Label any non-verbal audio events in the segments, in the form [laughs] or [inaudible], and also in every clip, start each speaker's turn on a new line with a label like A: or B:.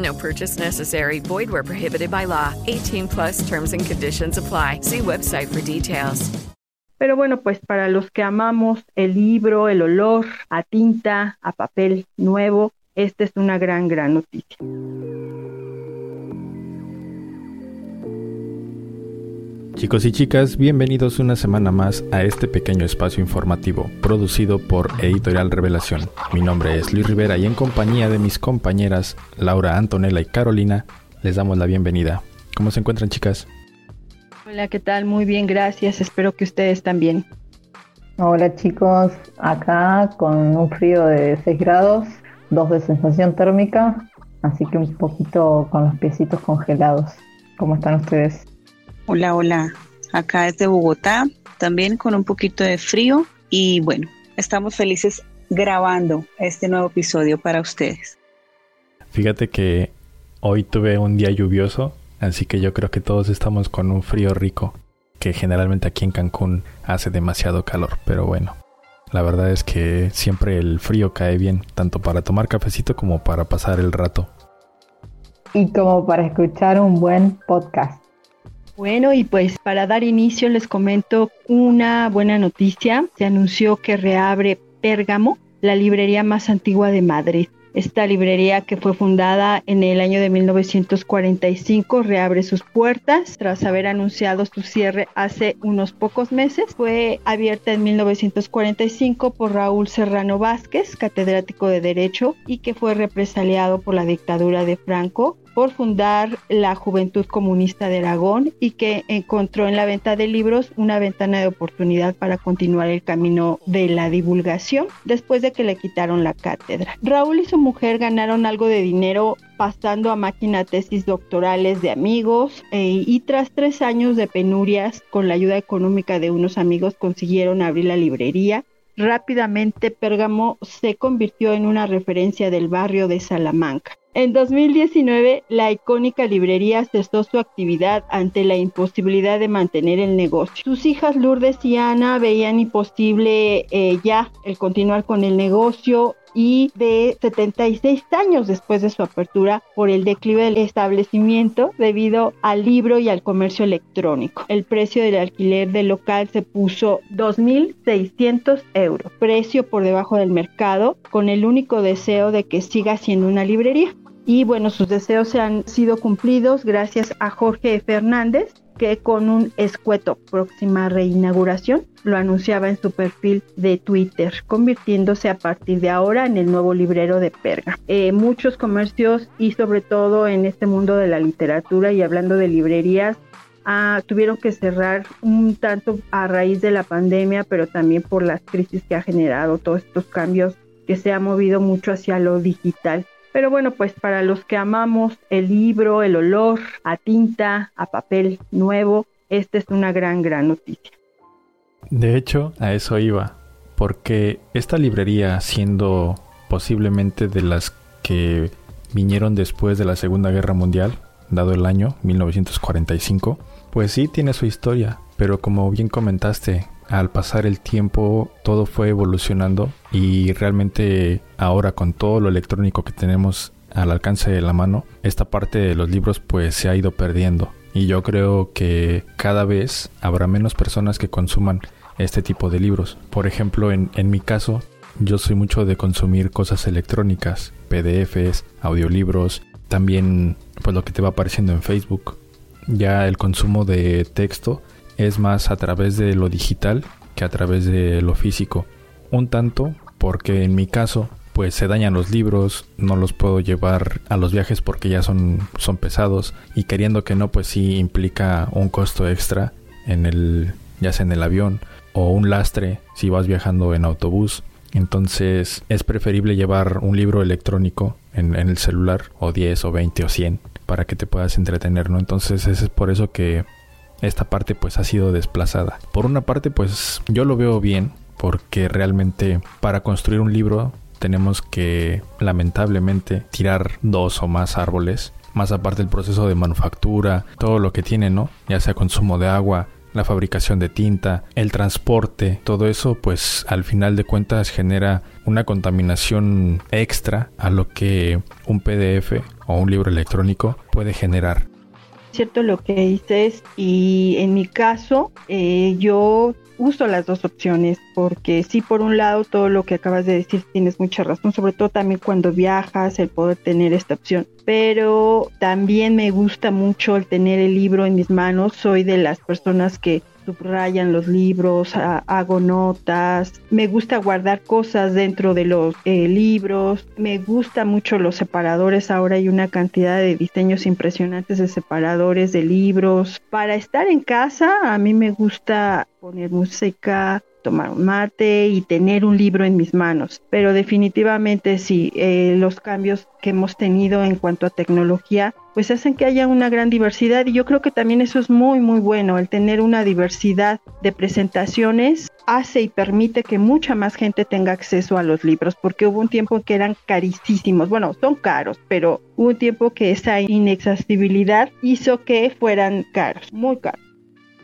A: No purchase necessary. Void where prohibited by law. 18 plus terms and conditions apply. See website for details.
B: Pero bueno, pues para los que amamos el libro, el olor a tinta, a papel nuevo, esta es una gran, gran noticia.
C: Chicos y chicas, bienvenidos una semana más a este pequeño espacio informativo producido por Editorial Revelación. Mi nombre es Luis Rivera y en compañía de mis compañeras Laura, Antonella y Carolina les damos la bienvenida. ¿Cómo se encuentran chicas?
B: Hola, ¿qué tal? Muy bien, gracias. Espero que ustedes también.
D: Hola chicos, acá con un frío de 6 grados, 2 de sensación térmica, así que un poquito con los piecitos congelados. ¿Cómo están ustedes?
E: Hola, hola. Acá desde Bogotá, también con un poquito de frío y bueno, estamos felices grabando este nuevo episodio para ustedes.
C: Fíjate que hoy tuve un día lluvioso Así que yo creo que todos estamos con un frío rico, que generalmente aquí en Cancún hace demasiado calor, pero bueno. La verdad es que siempre el frío cae bien, tanto para tomar cafecito como para pasar el rato.
D: Y como para escuchar un buen podcast.
B: Bueno, y pues para dar inicio les comento una buena noticia. Se anunció que reabre Pérgamo, la librería más antigua de Madrid. Esta librería que fue fundada en el año de 1945 reabre sus puertas tras haber anunciado su cierre hace unos pocos meses. Fue abierta en 1945 por Raúl Serrano Vázquez, catedrático de Derecho y que fue represaliado por la dictadura de Franco por fundar la Juventud Comunista de Aragón y que encontró en la venta de libros una ventana de oportunidad para continuar el camino de la divulgación después de que le quitaron la cátedra. Raúl y su mujer ganaron algo de dinero pasando a máquina tesis doctorales de amigos eh, y tras tres años de penurias con la ayuda económica de unos amigos consiguieron abrir la librería Rápidamente Pérgamo se convirtió en una referencia del barrio de Salamanca. En 2019, la icónica librería cesó su actividad ante la imposibilidad de mantener el negocio. Sus hijas Lourdes y Ana veían imposible eh, ya el continuar con el negocio y de 76 años después de su apertura por el declive del establecimiento debido al libro y al comercio electrónico. El precio del alquiler del local se puso 2.600 euros, precio por debajo del mercado, con el único deseo de que siga siendo una librería. Y bueno, sus deseos se han sido cumplidos gracias a Jorge Fernández, que con un escueto próxima reinauguración lo anunciaba en su perfil de Twitter, convirtiéndose a partir de ahora en el nuevo librero de Perga. Eh, muchos comercios y sobre todo en este mundo de la literatura y hablando de librerías, ah, tuvieron que cerrar un tanto a raíz de la pandemia, pero también por las crisis que ha generado todos estos cambios que se ha movido mucho hacia lo digital. Pero bueno, pues para los que amamos el libro, el olor a tinta, a papel nuevo, esta es una gran, gran noticia.
C: De hecho, a eso iba, porque esta librería, siendo posiblemente de las que vinieron después de la Segunda Guerra Mundial, dado el año 1945, pues sí tiene su historia, pero como bien comentaste, al pasar el tiempo todo fue evolucionando y realmente ahora con todo lo electrónico que tenemos al alcance de la mano, esta parte de los libros pues se ha ido perdiendo. Y yo creo que cada vez habrá menos personas que consuman este tipo de libros. Por ejemplo, en, en mi caso, yo soy mucho de consumir cosas electrónicas, PDFs, audiolibros, también pues lo que te va apareciendo en Facebook. Ya el consumo de texto es más a través de lo digital que a través de lo físico. Un tanto porque en mi caso pues se dañan los libros, no los puedo llevar a los viajes porque ya son, son pesados y queriendo que no pues sí implica un costo extra en el ya sea en el avión o un lastre si vas viajando en autobús. Entonces es preferible llevar un libro electrónico en, en el celular o 10 o 20 o 100 para que te puedas entretener, ¿no? Entonces es por eso que esta parte pues ha sido desplazada. Por una parte pues yo lo veo bien porque realmente para construir un libro tenemos que lamentablemente tirar dos o más árboles, más aparte el proceso de manufactura, todo lo que tiene, ¿no? Ya sea consumo de agua, la fabricación de tinta, el transporte, todo eso pues al final de cuentas genera una contaminación extra a lo que un PDF o un libro electrónico puede generar
B: cierto lo que dices y en mi caso eh, yo uso las dos opciones porque sí por un lado todo lo que acabas de decir tienes mucha razón sobre todo también cuando viajas el poder tener esta opción pero también me gusta mucho el tener el libro en mis manos soy de las personas que subrayan los libros, hago notas, me gusta guardar cosas dentro de los eh, libros, me gusta mucho los separadores, ahora hay una cantidad de diseños impresionantes de separadores de libros. Para estar en casa, a mí me gusta poner música, tomar un mate y tener un libro en mis manos. Pero definitivamente sí, eh, los cambios que hemos tenido en cuanto a tecnología, pues hacen que haya una gran diversidad y yo creo que también eso es muy, muy bueno, el tener una diversidad de presentaciones hace y permite que mucha más gente tenga acceso a los libros, porque hubo un tiempo que eran carísimos, bueno, son caros, pero hubo un tiempo que esa inaccesibilidad hizo que fueran caros, muy caros.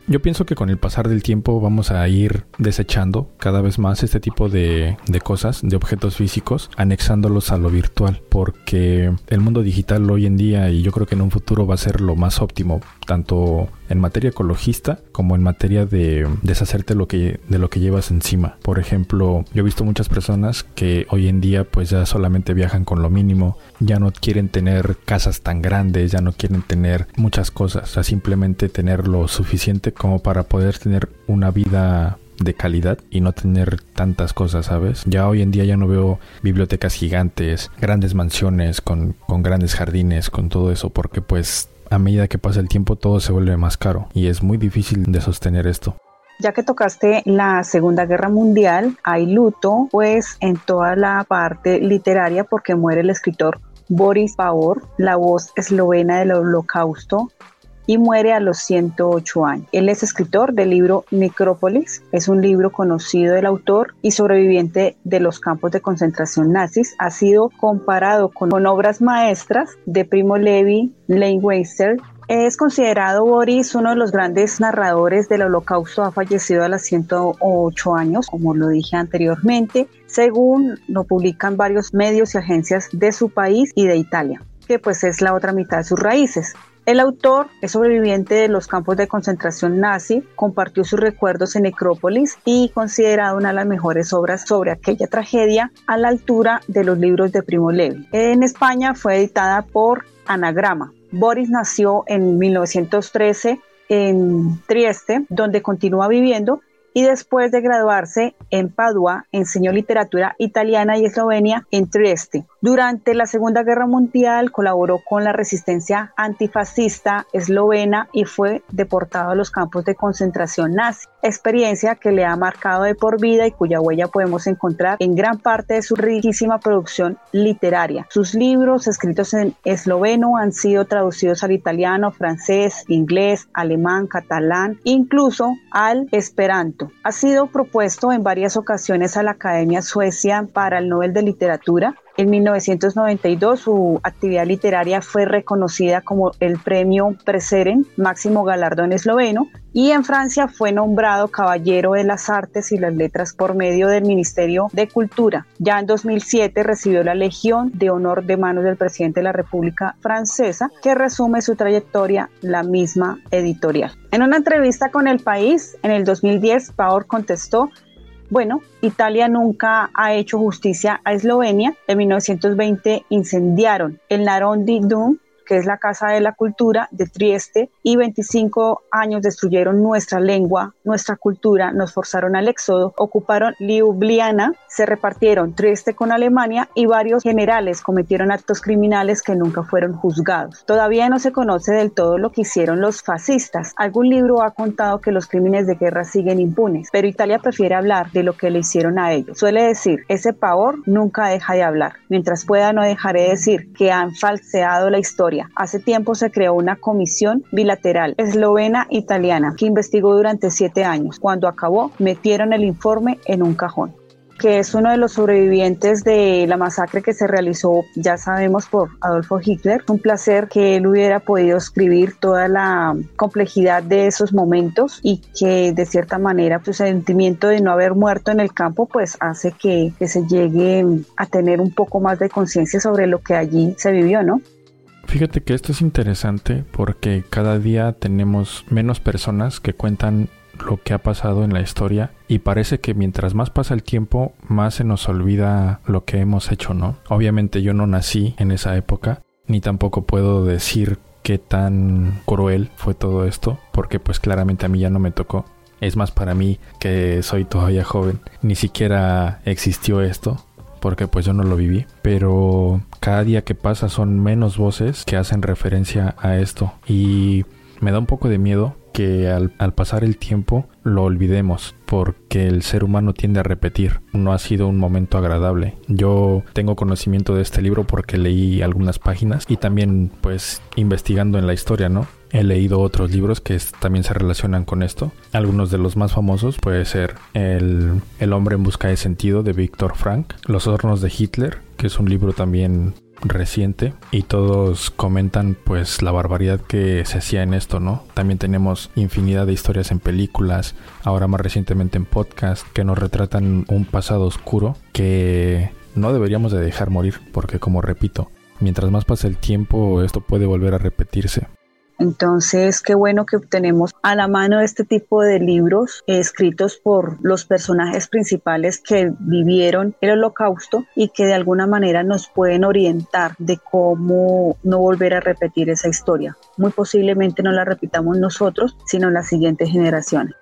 C: Yo pienso que con el pasar del tiempo vamos a ir desechando cada vez más este tipo de, de, cosas, de objetos físicos, anexándolos a lo virtual, porque el mundo digital hoy en día y yo creo que en un futuro va a ser lo más óptimo, tanto en materia ecologista como en materia de deshacerte lo que, de lo que llevas encima. Por ejemplo, yo he visto muchas personas que hoy en día pues ya solamente viajan con lo mínimo, ya no quieren tener casas tan grandes, ya no quieren tener muchas cosas, o sea, simplemente tener lo suficiente como para poder tener una vida de calidad y no tener tantas cosas, ¿sabes? Ya hoy en día ya no veo bibliotecas gigantes, grandes mansiones con, con grandes jardines, con todo eso, porque pues a medida que pasa el tiempo todo se vuelve más caro y es muy difícil de sostener esto.
E: Ya que tocaste la Segunda Guerra Mundial, hay luto pues en toda la parte literaria porque muere el escritor Boris Pavor, la voz eslovena del holocausto, y muere a los 108 años. Él es escritor del libro Necrópolis, es un libro conocido del autor y sobreviviente de los campos de concentración nazis. Ha sido comparado con, obras maestras de Primo Levi, Lane Weister, es considerado Boris uno de los grandes narradores del holocausto, ha fallecido a los 108 años, como lo dije anteriormente, según lo publican varios medios y agencias de su país y de Italia, que pues es la otra mitad de sus raíces. El autor es sobreviviente de los campos de concentración nazi, compartió sus recuerdos en Necrópolis y considerado una de las mejores obras sobre aquella tragedia a la altura de los libros de Primo Levi. En España fue editada por Anagrama. Boris nació en 1913 en Trieste, donde continúa viviendo y después de graduarse en Padua enseñó literatura italiana y eslovenia en Trieste. Durante la Segunda Guerra Mundial colaboró con la resistencia antifascista eslovena y fue deportado a los campos de concentración nazi, experiencia que le ha marcado de por vida y cuya huella podemos encontrar en gran parte de su riquísima producción literaria. Sus libros escritos en esloveno han sido traducidos al italiano, francés, inglés, alemán, catalán, incluso al esperanto. Ha sido propuesto en varias ocasiones a la Academia Suecia para el Nobel de Literatura En 1992 su actividad literaria fue reconocida como el premio Preseren, máximo galardón esloveno, y en Francia fue nombrado Caballero de las Artes y las Letras por medio del Ministerio de Cultura. Ya en 2007 recibió la Legión de Honor de manos del presidente de la República Francesa, que resume su trayectoria la misma editorial. En una entrevista con El País, en el 2010, Paor contestó bueno, Italia nunca ha hecho justicia a Eslovenia. En 1920 incendiaron el Narondi Dum, que es la Casa de la Cultura de Trieste, y 25 años destruyeron nuestra lengua, nuestra cultura, nos forzaron al éxodo, ocuparon Ljubljana, se repartieron Trieste con Alemania y varios generales cometieron actos criminales que nunca fueron juzgados. Todavía no se conoce del todo lo que hicieron los fascistas. Algún libro ha contado que los crímenes de guerra siguen impunes, pero Italia prefiere hablar de lo que le hicieron a ellos. Suele decir, ese pavor nunca deja de hablar. Mientras pueda no dejaré de decir que han falseado la historia Hace tiempo se creó una comisión bilateral eslovena-italiana que investigó durante siete años. Cuando acabó, metieron el informe en un cajón que es uno de los sobrevivientes de la masacre que se realizó, ya sabemos, por Adolfo Hitler. Un placer que él hubiera podido escribir toda la complejidad de esos momentos y que de cierta manera su sentimiento de no haber muerto en el campo pues hace que, que se llegue a tener un poco más de conciencia sobre lo que allí se vivió, ¿no?
C: Fíjate que esto es interesante porque cada día tenemos menos personas que cuentan lo que ha pasado en la historia y parece que mientras más pasa el tiempo más se nos olvida lo que hemos hecho, ¿no? Obviamente yo no nací en esa época ni tampoco puedo decir qué tan cruel fue todo esto porque pues claramente a mí ya no me tocó. Es más para mí que soy todavía joven, ni siquiera existió esto porque pues yo no lo viví, pero cada día que pasa son menos voces que hacen referencia a esto y me da un poco de miedo que al, pasar el tiempo lo olvidemos porque el ser humano tiende a repetir. No ha sido un momento agradable. Yo tengo conocimiento de este libro porque leí algunas páginas y también pues investigando en la historia, ¿no? He leído otros libros que también se relacionan con esto. Algunos de los más famosos puede ser El, el hombre en busca de sentido de Víctor Frank, Los hornos de Hitler, que es un libro también reciente y todos comentan pues la barbaridad que se hacía en esto, ¿no? También tenemos infinidad de historias en películas, ahora más recientemente en podcast que nos retratan un pasado oscuro que no deberíamos de dejar morir porque como repito, mientras más pasa el tiempo esto puede volver a repetirse.
E: Entonces, qué bueno que tenemos a la mano este tipo de libros escritos por los personajes principales que vivieron el holocausto y que de alguna manera nos pueden orientar de cómo no volver a repetir esa historia. Muy posiblemente no la repitamos nosotros, sino las siguientes generaciones.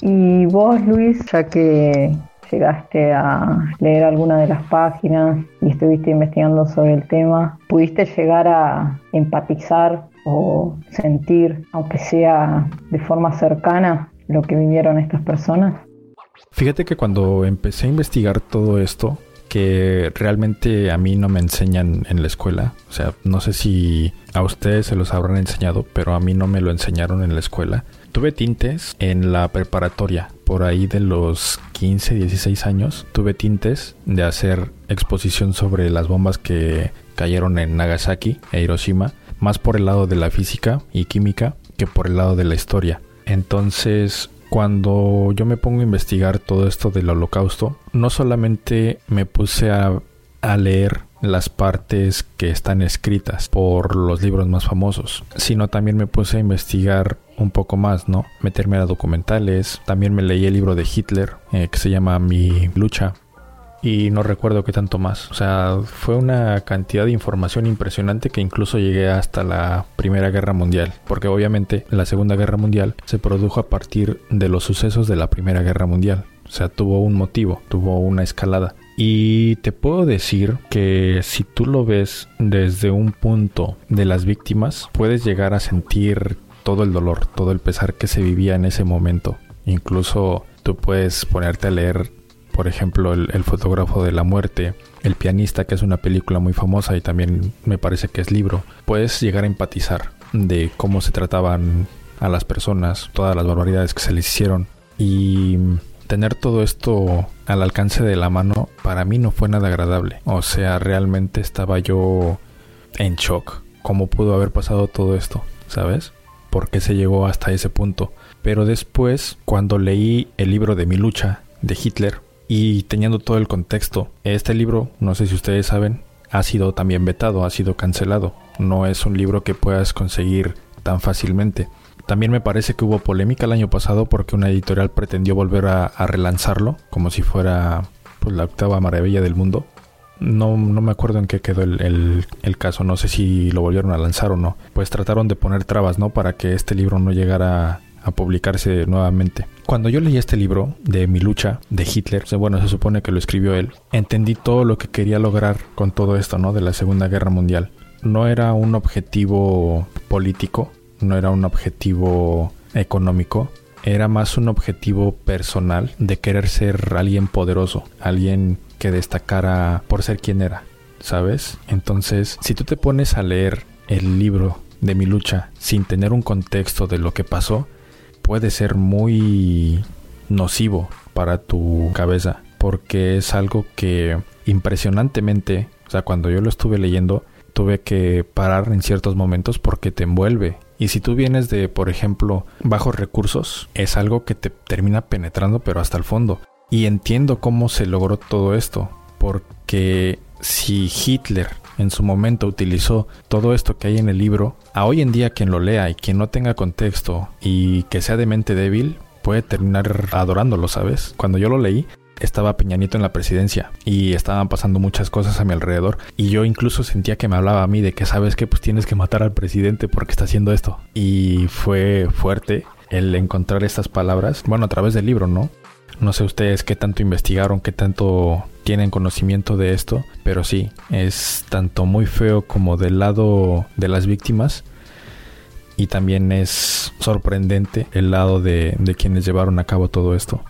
D: Y vos, Luis, ya que llegaste a leer alguna de las páginas y estuviste investigando sobre el tema, ¿pudiste llegar a empatizar o sentir, aunque sea de forma cercana, lo que vivieron estas personas?
C: Fíjate que cuando empecé a investigar todo esto, que realmente a mí no me enseñan en la escuela, o sea, no sé si a ustedes se los habrán enseñado, pero a mí no me lo enseñaron en la escuela. Tuve tintes en la preparatoria, por ahí de los 15, 16 años, tuve tintes de hacer exposición sobre las bombas que cayeron en Nagasaki e Hiroshima más por el lado de la física y química que por el lado de la historia. Entonces, cuando yo me pongo a investigar todo esto del holocausto, no solamente me puse a, leer las partes que están escritas por los libros más famosos, sino también me puse a investigar un poco más, ¿no? Meterme a documentales, también me leí el libro de Hitler eh, que se llama Mi lucha y no recuerdo qué tanto más. O sea, fue una cantidad de información impresionante que incluso llegué hasta la Primera Guerra Mundial, porque obviamente la Segunda Guerra Mundial se produjo a partir de los sucesos de la Primera Guerra Mundial. O sea, tuvo un motivo, tuvo una escalada. Y te puedo decir que si tú lo ves desde un punto de las víctimas, puedes llegar a sentir todo el dolor, todo el pesar que se vivía en ese momento. Incluso tú puedes ponerte a leer por ejemplo, el, fotógrafo de la muerte, El pianista, que es una película muy famosa y también me parece que es libro, puedes llegar a empatizar de cómo se trataban a las personas, todas las barbaridades que se les hicieron. Y tener todo esto al alcance de la mano para mí no fue nada agradable. O sea, realmente estaba yo en shock. ¿Cómo pudo haber pasado todo esto? ¿Sabes? ¿Por qué se llegó hasta ese punto? Pero después, cuando leí el libro de mi lucha de Hitler y teniendo todo el contexto, este libro, no sé si ustedes saben, ha sido también vetado, ha sido cancelado. No es un libro que puedas conseguir tan fácilmente. También me parece que hubo polémica el año pasado porque una editorial pretendió volver a, relanzarlo como si fuera pues, la octava maravilla del mundo. No, no me acuerdo en qué quedó el, el, caso, no sé si lo volvieron a lanzar o no. Pues trataron de poner trabas, ¿no? Para que este libro no llegara a publicarse nuevamente. Cuando yo leí este libro de Mi lucha de Hitler, bueno, se supone que lo escribió él, entendí todo lo que quería lograr con todo esto, ¿no? De la Segunda Guerra Mundial. No era un objetivo político, no era un objetivo económico, era más un objetivo personal de querer ser alguien poderoso, alguien que destacara por ser quien era, ¿sabes? Entonces, si tú te pones a leer el libro de mi lucha sin tener un contexto de lo que pasó, puede ser muy nocivo para tu cabeza, porque es algo que impresionantemente, o sea, cuando yo lo estuve leyendo, tuve que parar en ciertos momentos porque te envuelve y si tú vienes de, por ejemplo, bajos recursos, es algo que te termina penetrando pero hasta el fondo. Y entiendo cómo se logró todo esto, porque si Hitler en su momento utilizó todo esto que hay en el libro, a hoy en día quien lo lea y quien no tenga contexto y que sea de mente débil, puede terminar adorándolo, ¿sabes? Cuando yo lo leí, estaba Peñanito en la presidencia y estaban pasando muchas cosas a mi alrededor y yo incluso sentía que me hablaba a mí de que sabes que pues tienes que matar al presidente porque está haciendo esto y fue fuerte el encontrar estas palabras, bueno, a través del libro, ¿no? No sé ustedes qué tanto investigaron, qué tanto tienen conocimiento de esto, pero sí, es tanto muy feo como del lado de las víctimas y también es sorprendente el lado de, quienes llevaron a cabo todo esto.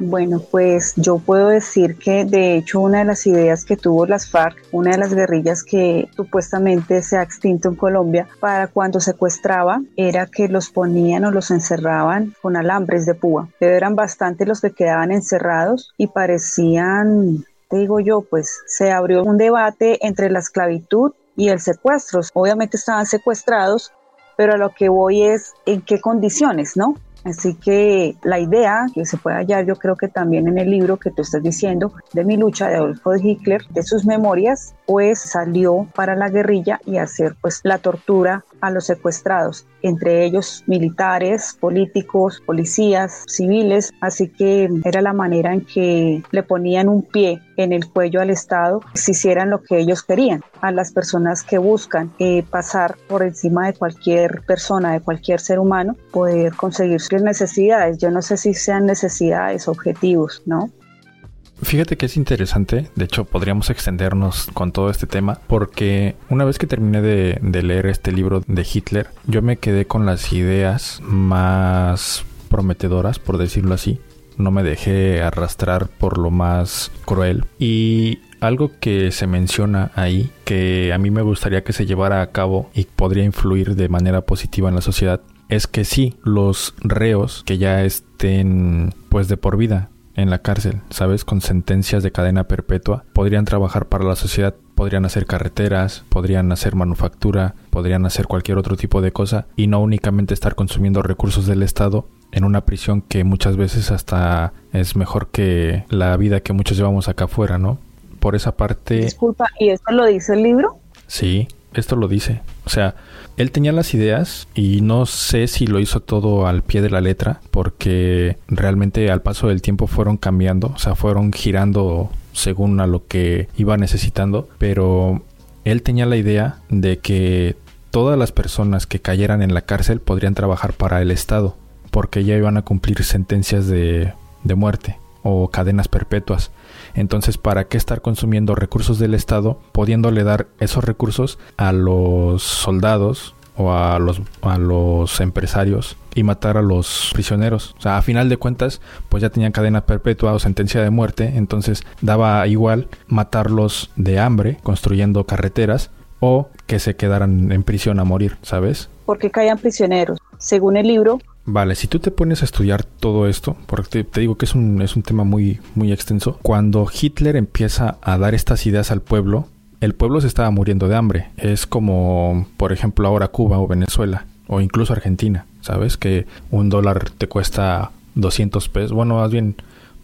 E: Bueno, pues yo puedo decir que de hecho una de las ideas que tuvo las FARC, una de las guerrillas que supuestamente se ha extinto en Colombia, para cuando secuestraba era que los ponían o los encerraban con alambres de púa. Pero eran bastante los que quedaban encerrados y parecían, te digo yo, pues se abrió un debate entre la esclavitud y el secuestro. Obviamente estaban secuestrados, pero a lo que voy es en qué condiciones, ¿no? Así que la idea que se puede hallar, yo creo que también en el libro que tú estás diciendo, de mi lucha de Adolfo Hitler, de sus memorias, pues salió para la guerrilla y hacer pues la tortura a los secuestrados, entre ellos militares, políticos, policías, civiles, así que era la manera en que le ponían un pie en el cuello al Estado si hicieran lo que ellos querían, a las personas que buscan eh, pasar por encima de cualquier persona, de cualquier ser humano, poder conseguir sus necesidades. Yo no sé si sean necesidades, objetivos, ¿no?
C: Fíjate que es interesante, de hecho podríamos extendernos con todo este tema, porque una vez que terminé de, leer este libro de Hitler, yo me quedé con las ideas más prometedoras, por decirlo así. No me dejé arrastrar por lo más cruel. Y algo que se menciona ahí, que a mí me gustaría que se llevara a cabo y podría influir de manera positiva en la sociedad, es que sí, los reos que ya estén pues de por vida en la cárcel, ¿sabes? Con sentencias de cadena perpetua, podrían trabajar para la sociedad, podrían hacer carreteras, podrían hacer manufactura, podrían hacer cualquier otro tipo de cosa y no únicamente estar consumiendo recursos del Estado en una prisión que muchas veces hasta es mejor que la vida que muchos llevamos acá afuera, ¿no? Por esa parte...
E: Disculpa, ¿y esto lo dice el libro?
C: Sí, esto lo dice. O sea, él tenía las ideas y no sé si lo hizo todo al pie de la letra porque realmente al paso del tiempo fueron cambiando, o sea, fueron girando según a lo que iba necesitando, pero él tenía la idea de que todas las personas que cayeran en la cárcel podrían trabajar para el Estado porque ya iban a cumplir sentencias de, de muerte o cadenas perpetuas. Entonces, ¿para qué estar consumiendo recursos del Estado, pudiéndole dar esos recursos a los soldados o a los, a los empresarios y matar a los prisioneros. O sea, a final de cuentas, pues ya tenían cadena perpetua o sentencia de muerte, entonces daba igual matarlos de hambre construyendo carreteras o que se quedaran en prisión a morir, ¿sabes?
E: Porque caían prisioneros. Según el libro,
C: Vale, si tú te pones a estudiar todo esto, porque te, digo que es un, es un tema muy, muy extenso, cuando Hitler empieza a dar estas ideas al pueblo, el pueblo se estaba muriendo de hambre. Es como, por ejemplo, ahora Cuba o Venezuela, o incluso Argentina, ¿sabes? Que un dólar te cuesta 200 pesos, bueno, más bien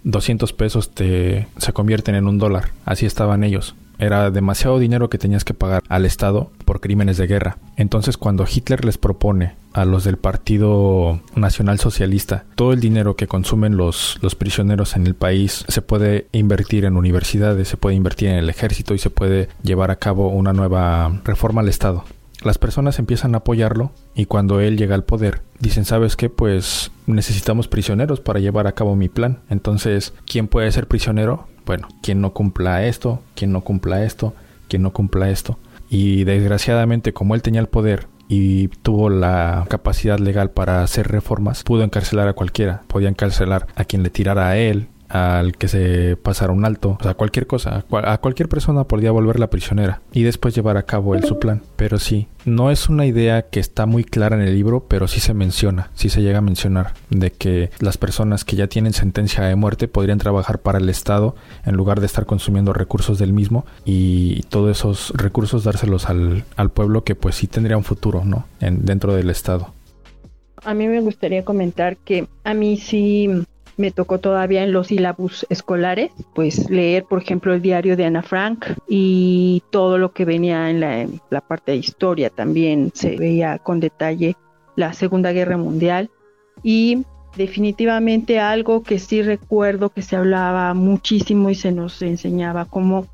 C: 200 pesos te, se convierten en un dólar. Así estaban ellos. Era demasiado dinero que tenías que pagar al Estado por crímenes de guerra. Entonces cuando Hitler les propone a los del Partido Nacional Socialista todo el dinero que consumen los, los prisioneros en el país se puede invertir en universidades, se puede invertir en el ejército y se puede llevar a cabo una nueva reforma al Estado las personas empiezan a apoyarlo y cuando él llega al poder dicen, ¿sabes qué? Pues necesitamos prisioneros para llevar a cabo mi plan. Entonces, ¿quién puede ser prisionero? Bueno, quien no cumpla esto, quien no cumpla esto, quien no cumpla esto. Y desgraciadamente, como él tenía el poder y tuvo la capacidad legal para hacer reformas, pudo encarcelar a cualquiera. Podía encarcelar a quien le tirara a él, al que se pasara un alto, o sea, cualquier cosa, a cualquier persona podría volverla prisionera y después llevar a cabo él su plan. Pero sí, no es una idea que está muy clara en el libro, pero sí se menciona, sí se llega a mencionar de que las personas que ya tienen sentencia de muerte podrían trabajar para el Estado en lugar de estar consumiendo recursos del mismo y todos esos recursos dárselos al, al pueblo que pues sí tendría un futuro, ¿no? En, dentro del Estado.
B: A mí me gustaría comentar que a mí sí me tocó todavía en los sílabus escolares, pues leer, por ejemplo, el diario de Ana Frank y todo lo que venía en la, parte de historia también se veía con detalle la Segunda Guerra Mundial. Y definitivamente algo que sí recuerdo que se hablaba muchísimo y se nos enseñaba cómo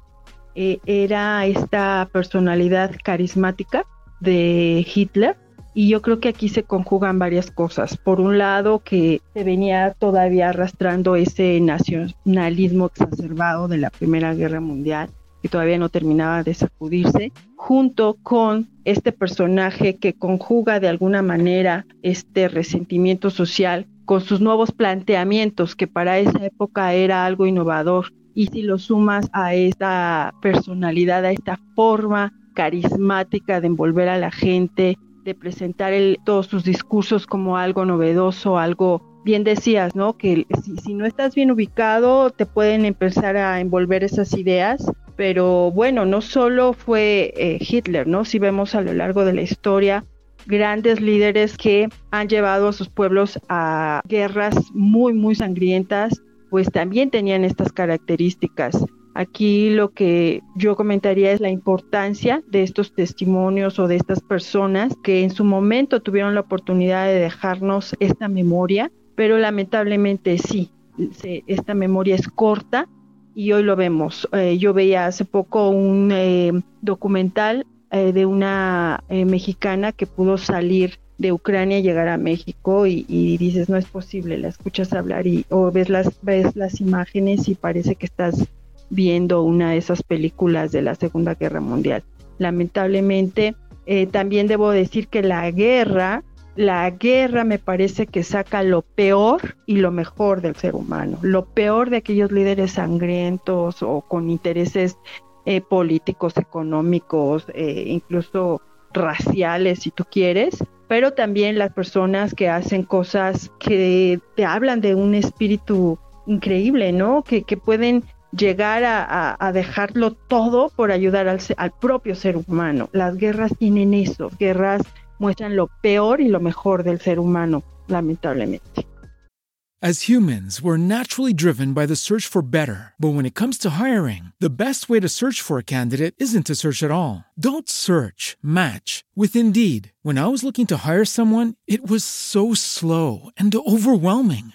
B: eh, era esta personalidad carismática de Hitler y yo creo que aquí se conjugan varias cosas. Por un lado, que se venía todavía arrastrando ese nacionalismo exacerbado de la Primera Guerra Mundial, que todavía no terminaba de sacudirse, junto con este personaje que conjuga de alguna manera este resentimiento social con sus nuevos planteamientos, que para esa época era algo innovador. Y si lo sumas a esta personalidad, a esta forma carismática de envolver a la gente, de presentar todos sus discursos como algo novedoso, algo bien decías, ¿no? Que si, no estás bien ubicado, te pueden empezar a envolver esas ideas. Pero bueno, no solo fue eh, Hitler, ¿no? Si vemos a lo largo de la historia grandes líderes que han llevado a sus pueblos a guerras muy, muy sangrientas, pues también tenían estas características. Aquí lo que yo comentaría es la importancia de estos testimonios o de estas personas que en su momento tuvieron la oportunidad de dejarnos esta memoria, pero lamentablemente sí, esta memoria es corta y hoy lo vemos. Eh, yo veía hace poco un eh, documental eh, de una mexicana que pudo salir de Ucrania llegar a México y, y, dices no es posible, la escuchas hablar y o ves las ves las imágenes y parece que estás viendo una de esas películas de la Segunda Guerra Mundial. Lamentablemente, eh, también debo decir que la guerra, la guerra me parece que saca lo peor y lo mejor del ser humano, lo peor de aquellos líderes sangrientos o con intereses eh, políticos, económicos, eh, incluso raciales, si tú quieres, pero también las personas que hacen cosas que te hablan de un espíritu increíble, ¿no? Que, que pueden llegar a, dejarlo todo por ayudar al, al propio ser humano. Las guerras tienen eso, guerras muestran lo peor y lo mejor del ser humano, lamentablemente.
F: As humans, we're naturally driven by the search for better. But when it comes to hiring, the best way to search for a candidate isn't to search at all. Don't search, match with Indeed. When I was looking to hire someone, it was so slow and overwhelming.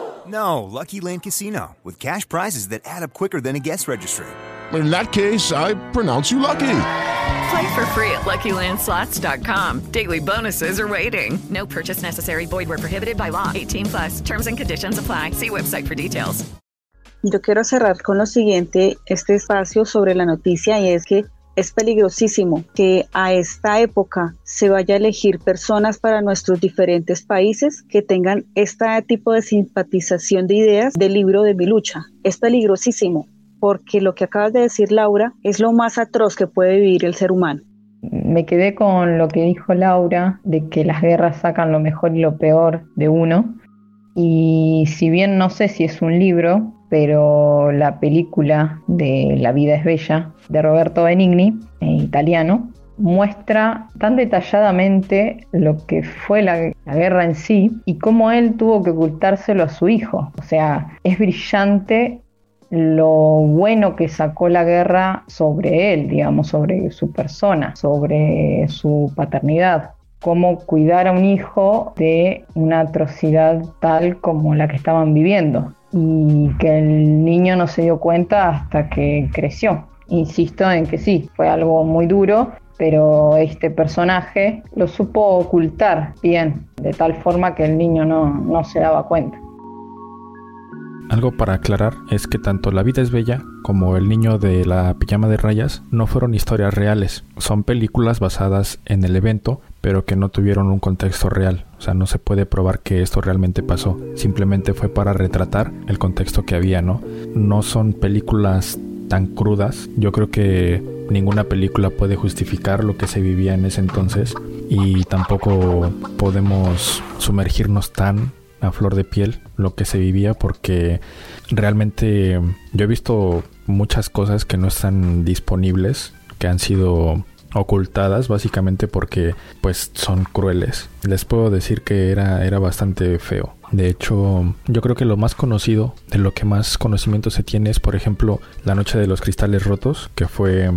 G: No, Lucky Land Casino, with cash prizes that add up quicker than a guest registry.
H: In that case, I pronounce you lucky.
A: Play for free at LuckyLandSlots.com. Daily bonuses are waiting. No purchase necessary. Void where prohibited by law. 18 plus. Terms and conditions apply. See website for details.
E: Yo quiero cerrar con lo siguiente, este espacio sobre la noticia y es que es peligrosísimo que a esta época se vaya a elegir personas para nuestros diferentes países que tengan este tipo de simpatización de ideas del libro de mi lucha. Es peligrosísimo porque lo que acabas de decir Laura es lo más atroz que puede vivir el ser humano.
D: Me quedé con lo que dijo Laura, de que las guerras sacan lo mejor y lo peor de uno. Y si bien no sé si es un libro, pero la película de La vida es bella de Roberto Benigni, en italiano, muestra tan detalladamente lo que fue la, la, guerra en sí y cómo él tuvo que ocultárselo a su hijo. O sea, es brillante lo bueno que sacó la guerra sobre él, digamos, sobre su persona, sobre su paternidad. Cómo cuidar a un hijo de una atrocidad tal como la que estaban viviendo y que el niño no se dio cuenta hasta que creció. Insisto en que sí, fue algo muy duro, pero este personaje lo supo ocultar bien, de tal forma que el niño no, no se daba cuenta.
C: Algo para aclarar es que tanto La vida es bella como El niño de la pijama de rayas no fueron historias reales, son películas basadas en el evento, pero que no tuvieron un contexto real, o sea, no se puede probar que esto realmente pasó, simplemente fue para retratar el contexto que había, ¿no? No son películas tan crudas, yo creo que ninguna película puede justificar lo que se vivía en ese entonces y tampoco podemos sumergirnos tan a flor de piel lo que se vivía porque realmente yo he visto muchas cosas que no están disponibles, que han sido ocultadas básicamente porque pues son crueles. Les puedo decir que era, era bastante feo. De hecho, yo creo que lo más conocido, de lo que más conocimiento se tiene es, por ejemplo, la noche de los cristales rotos, que fue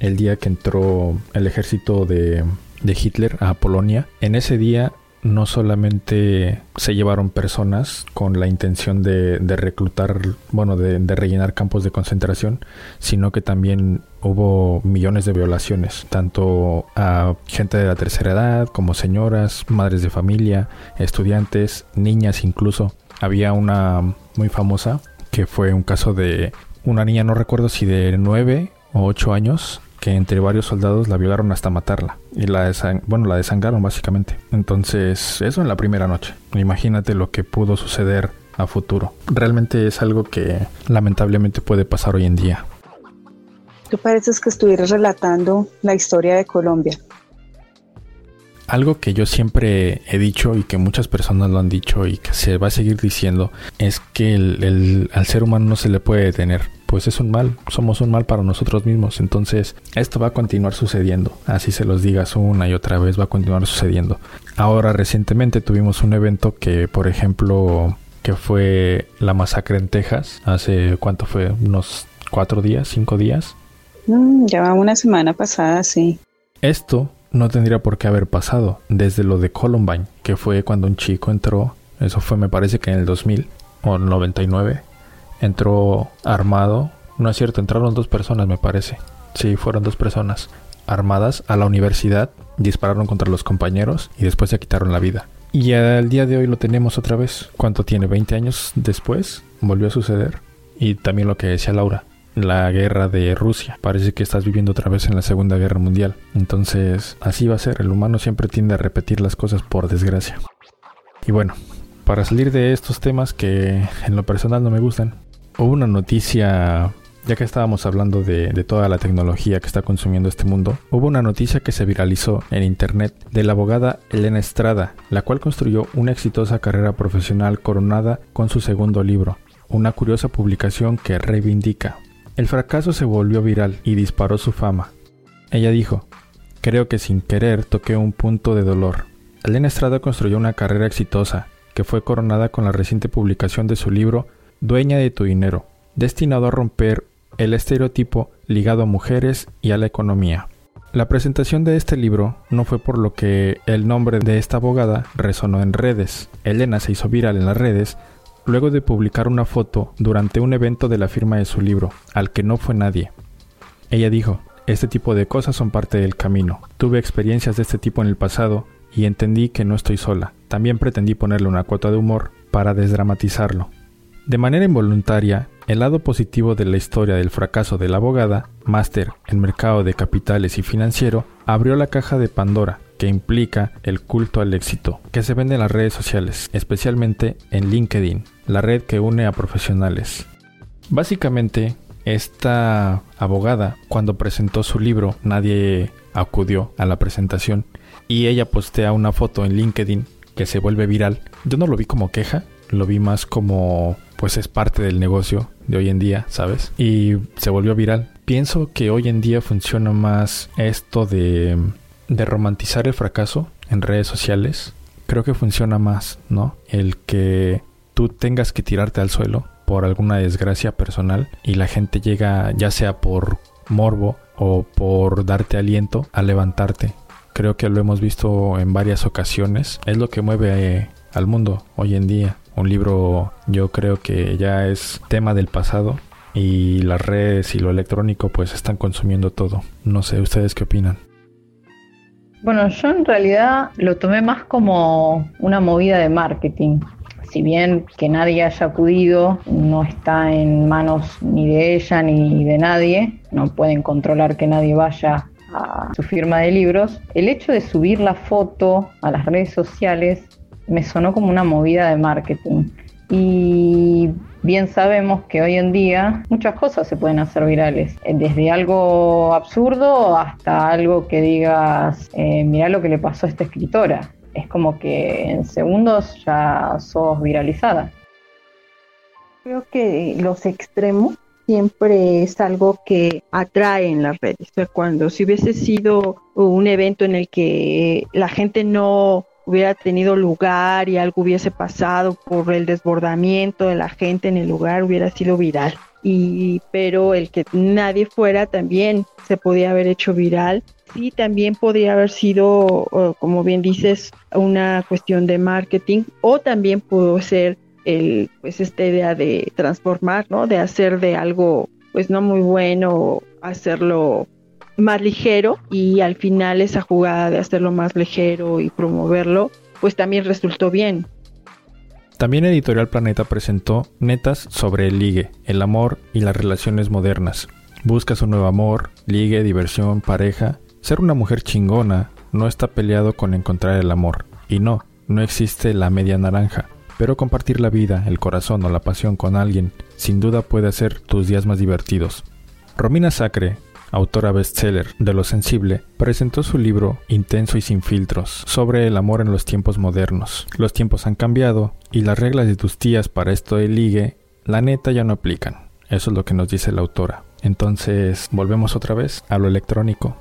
C: el día que entró el ejército de, de Hitler a Polonia. En ese día no solamente se llevaron personas con la intención de, de reclutar, bueno, de, rellenar campos de concentración, sino que también hubo millones de violaciones, tanto a gente de la tercera edad como señoras, madres de familia, estudiantes, niñas incluso. Había una muy famosa que fue un caso de una niña, no recuerdo si de 9 o 8 años, que entre varios soldados la violaron hasta matarla y la bueno la desangraron básicamente. Entonces eso en la primera noche. Imagínate lo que pudo suceder a futuro. Realmente es algo que lamentablemente puede pasar hoy en día.
E: Tú pareces que estuvieras relatando la historia de Colombia
C: algo que yo siempre he dicho y que muchas personas lo han dicho y que se va a seguir diciendo es que el, el, al ser humano no se le puede detener pues es un mal, somos un mal para nosotros mismos. Entonces, esto va a continuar sucediendo. Así se los digas una y otra vez, va a continuar sucediendo. Ahora, recientemente tuvimos un evento que, por ejemplo, que fue la masacre en Texas. Hace, ¿cuánto fue? ¿Unos cuatro días, cinco días?
E: Mm, ya va una semana pasada, sí.
C: Esto no tendría por qué haber pasado desde lo de Columbine, que fue cuando un chico entró, eso fue me parece que en el 2000 o 99, entró armado. No es cierto, entraron dos personas, me parece. Sí, fueron dos personas armadas a la universidad, dispararon contra los compañeros y después se quitaron la vida. Y al día de hoy lo tenemos otra vez. ¿Cuánto tiene? ¿20 años después? Volvió a suceder. Y también lo que decía Laura, la guerra de Rusia. Parece que estás viviendo otra vez en la Segunda Guerra Mundial. Entonces, así va a ser. El humano siempre tiende a repetir las cosas por desgracia. Y bueno, para salir de estos temas que en lo personal no me gustan, Hubo una noticia, ya que estábamos hablando de, toda la tecnología que está consumiendo este mundo, hubo una noticia que se viralizó en internet de la abogada Elena Estrada, la cual construyó una exitosa carrera profesional coronada con su segundo libro. una curiosa publicación que reivindica. El fracaso se volvió viral y disparó su fama. Ella dijo, creo que sin querer toqué un punto de dolor. Elena Estrada construyó una carrera exitosa, que fue coronada con la reciente publicación de su libro Dueña de tu dinero, destinado a romper el estereotipo ligado a mujeres y a la economía. La presentación de este libro no fue por lo que el nombre de esta abogada resonó en redes. Elena se hizo viral en las redes luego de publicar una foto durante un evento de la firma de su libro, al que no fue nadie. Ella dijo, este tipo de cosas son parte del camino. Tuve experiencias de este tipo en el pasado y entendí que no estoy sola. También pretendí ponerle una cuota de humor para desdramatizarlo. De manera involuntaria, el lado positivo de la historia del fracaso de la abogada, máster en mercado de capitales y financiero, abrió la caja de Pandora, que implica el culto al éxito, que se vende en las redes sociales, especialmente en LinkedIn, la red que une a profesionales. Básicamente, esta abogada, cuando presentó su libro, nadie acudió a la presentación y ella postea una foto en LinkedIn que se vuelve viral. Yo no lo vi como queja, lo vi más como pues es parte del negocio de hoy en día, ¿sabes? Y se volvió viral. Pienso que hoy en día funciona más esto de, de romantizar el fracaso en redes sociales. Creo que funciona más, ¿no? El que tú tengas que tirarte al suelo por alguna desgracia personal y la gente llega ya sea por morbo o por darte aliento a levantarte. Creo que lo hemos visto en varias ocasiones. Es lo que mueve al mundo hoy en día. Un libro yo creo que ya es tema del pasado y las redes y lo electrónico pues están consumiendo todo. No sé, ¿ustedes qué opinan?
D: Bueno, yo en realidad lo tomé más como una movida de marketing. Si bien que nadie haya acudido, no está en manos ni de ella ni de nadie, no pueden controlar que nadie vaya a su firma de libros, el hecho de subir la foto a las redes sociales me sonó como una movida de marketing. Y bien sabemos que hoy en día muchas cosas se pueden hacer virales, eh, desde algo absurdo hasta algo que digas, eh, mira lo que le pasó a esta escritora. Es como que en segundos ya sos viralizada.
B: Creo que los extremos siempre es algo que atrae en las redes. O sea, cuando si hubiese sido un evento en el que la gente no hubiera tenido lugar y algo hubiese pasado por el desbordamiento de la gente en el lugar, hubiera sido viral. Y, pero el que nadie fuera también se podía haber hecho viral. Sí, también podría haber sido, como bien dices, una cuestión de marketing o también pudo ser el, pues esta idea de transformar, ¿no? De hacer de algo, pues no muy bueno, hacerlo más ligero y al final esa jugada de hacerlo más ligero y promoverlo, pues también resultó bien.
C: También Editorial Planeta presentó Netas sobre el ligue, el amor y las relaciones modernas. Buscas un nuevo amor, ligue, diversión, pareja. Ser una mujer chingona no está peleado con encontrar el amor. Y no, no existe la media naranja. Pero compartir la vida, el corazón o la pasión con alguien sin duda puede hacer tus días más divertidos. Romina Sacre, autora bestseller de Lo Sensible, presentó su libro Intenso y sin filtros sobre el amor en los tiempos modernos. Los tiempos han cambiado y las reglas de tus tías para esto de ligue, la neta ya no aplican. Eso es lo que nos dice la autora. Entonces, volvemos otra vez a lo electrónico.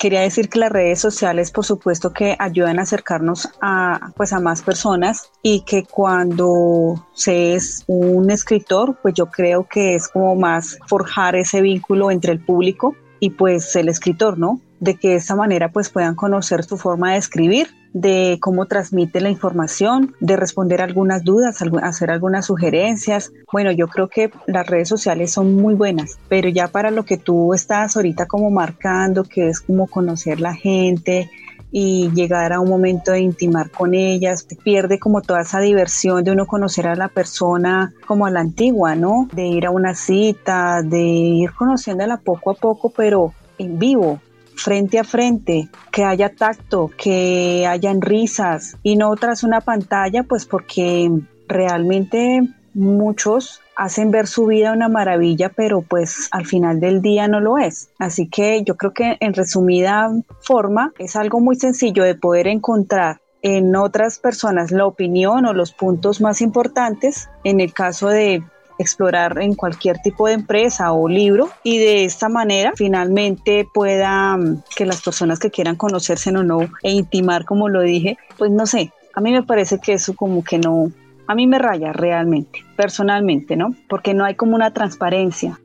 E: Quería decir que las redes sociales, por supuesto, que ayudan a acercarnos a, pues, a más personas y que cuando se es un escritor, pues yo creo que es como más forjar ese vínculo entre el público y pues el escritor, ¿no? De que de esa manera pues puedan conocer su forma de escribir de cómo transmite la información, de responder algunas dudas, hacer algunas sugerencias. Bueno, yo creo que las redes sociales son muy buenas, pero ya para lo que tú estás ahorita como marcando, que es como conocer la gente, y llegar a un momento de intimar con ellas, pierde como toda esa diversión de uno conocer a la persona como a la antigua, ¿no? De ir a una cita, de ir conociéndola poco a poco, pero en vivo, frente a frente, que haya tacto, que hayan risas y no tras una pantalla, pues porque realmente muchos hacen ver su vida una maravilla, pero pues al final del día no lo es. Así que yo creo que en resumida forma es algo muy sencillo de poder encontrar en otras personas la opinión o los puntos más importantes en el caso de explorar en cualquier tipo de empresa o libro y de esta manera finalmente pueda mm, que las personas que quieran conocerse o no e intimar como lo dije, pues no sé, a mí me parece que eso como que no, a mí me raya realmente, personalmente, ¿no? Porque no hay como una transparencia.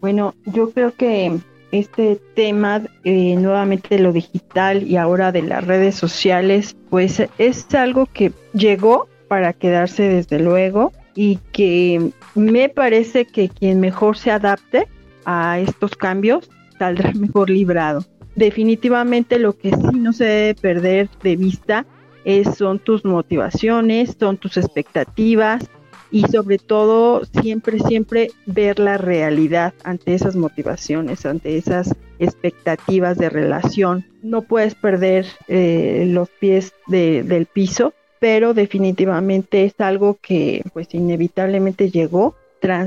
B: Bueno, yo creo que este tema eh, nuevamente lo digital y ahora de las redes sociales, pues es algo que llegó para quedarse desde luego y que me parece que quien mejor se adapte a estos cambios saldrá [laughs] mejor librado. Definitivamente lo que sí no se debe perder de vista es, son tus motivaciones, son tus expectativas y sobre todo siempre, siempre ver la realidad ante esas motivaciones, ante esas expectativas de relación. No puedes perder eh, los pies del piso pero definitivamente es algo que pues inevitablemente llegó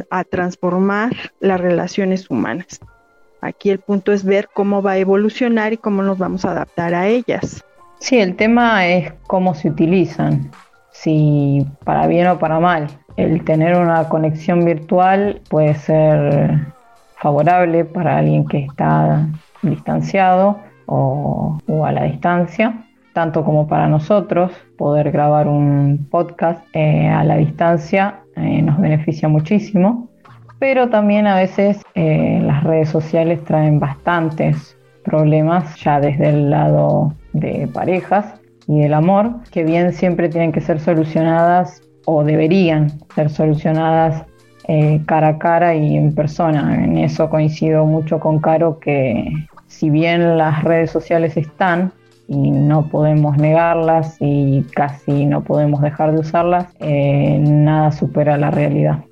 B: a transformar las relaciones humanas. Aquí el punto es ver cómo va a evolucionar y cómo nos vamos a adaptar a ellas.
D: Sí, el tema es cómo se utilizan, si para bien o para mal. El tener una conexión virtual puede ser favorable para alguien que está distanciado o, a la distancia, tanto como para nosotros, poder grabar un podcast eh, a la distancia eh, nos beneficia muchísimo, pero también a veces eh, las redes sociales traen bastantes problemas ya desde el lado de parejas y del amor, que bien siempre tienen que ser solucionadas o deberían ser solucionadas cara a cara y en persona. En eso coincido mucho con Caro que si bien las redes sociales están, y no podemos negarlas y casi no podemos dejar de usarlas, eh, nada supera la realidad.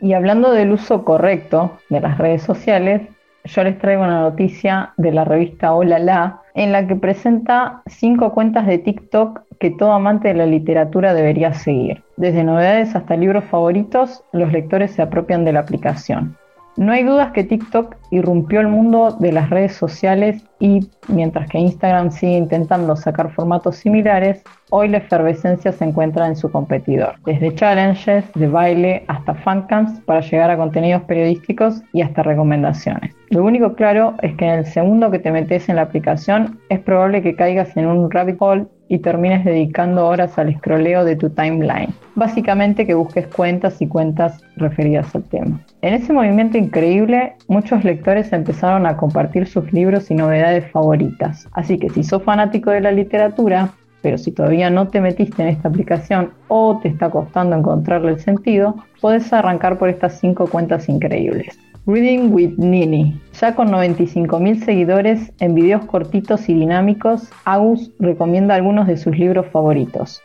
D: Y hablando del uso correcto de las redes sociales, yo les traigo una noticia de la revista Hola La, en la que presenta cinco cuentas de TikTok que todo amante de la literatura debería seguir. Desde novedades hasta libros favoritos, los lectores se apropian de la aplicación. No hay dudas que TikTok irrumpió el mundo de las redes sociales y mientras que Instagram sigue intentando sacar formatos similares, hoy la efervescencia se encuentra en su competidor, desde challenges, de baile hasta fancams para llegar a contenidos periodísticos y hasta recomendaciones. Lo único claro es que en el segundo que te metes en la aplicación es probable que caigas en un rabbit hole y termines dedicando horas al escroleo de tu timeline. Básicamente que busques cuentas y cuentas referidas al tema. En ese movimiento increíble, muchos lectores empezaron a compartir sus libros y novedades favoritas. Así que si sos fanático de la literatura, pero si todavía no te metiste en esta aplicación o te está costando encontrarle el sentido, puedes arrancar por estas 5 cuentas increíbles. Reading with Nini. Ya con 95.000 seguidores en videos cortitos y dinámicos, Agus recomienda algunos de sus libros favoritos.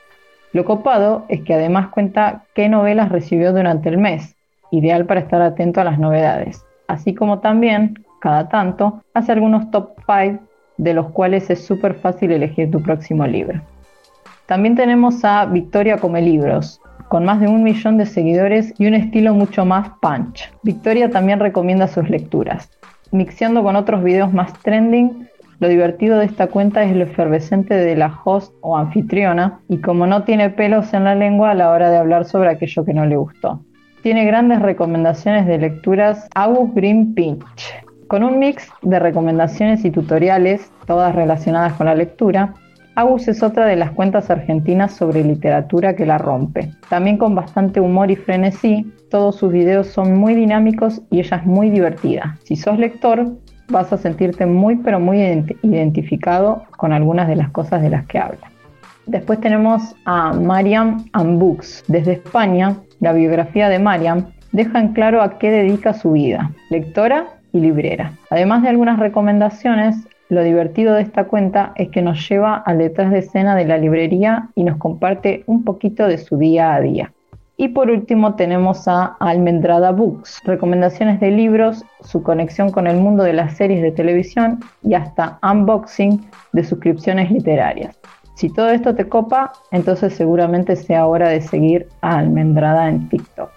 D: Lo copado es que además cuenta qué novelas recibió durante el mes, ideal para estar atento a las novedades, así como también, cada tanto, hace algunos top 5 de los cuales es súper fácil elegir tu próximo libro. También tenemos a Victoria Come Libros, con más de un millón de seguidores y un estilo mucho más punch. Victoria también recomienda sus lecturas. Mixeando con otros videos más trending, lo divertido de esta cuenta es lo efervescente de la host o anfitriona y como no tiene pelos en la lengua a la hora de hablar sobre aquello que no le gustó. Tiene grandes recomendaciones de lecturas August Green Pinch, con un mix de recomendaciones y tutoriales, todas relacionadas con la lectura, Agus es otra de las cuentas argentinas sobre literatura que la rompe. También con bastante humor y frenesí, todos sus videos son muy dinámicos y ella es muy divertida. Si sos lector, vas a sentirte muy pero muy identificado con algunas de las cosas de las que habla. Después tenemos a Mariam Books. Desde España, la biografía de Mariam deja en claro a qué dedica su vida, lectora y librera. Además de algunas recomendaciones, lo divertido de esta cuenta es que nos lleva al detrás de escena de la librería y nos comparte un poquito de su día a día. Y por último tenemos a Almendrada Books, recomendaciones de libros, su conexión con el mundo de las series de televisión y hasta unboxing de suscripciones literarias. Si todo esto te copa, entonces seguramente sea hora de seguir a Almendrada en TikTok.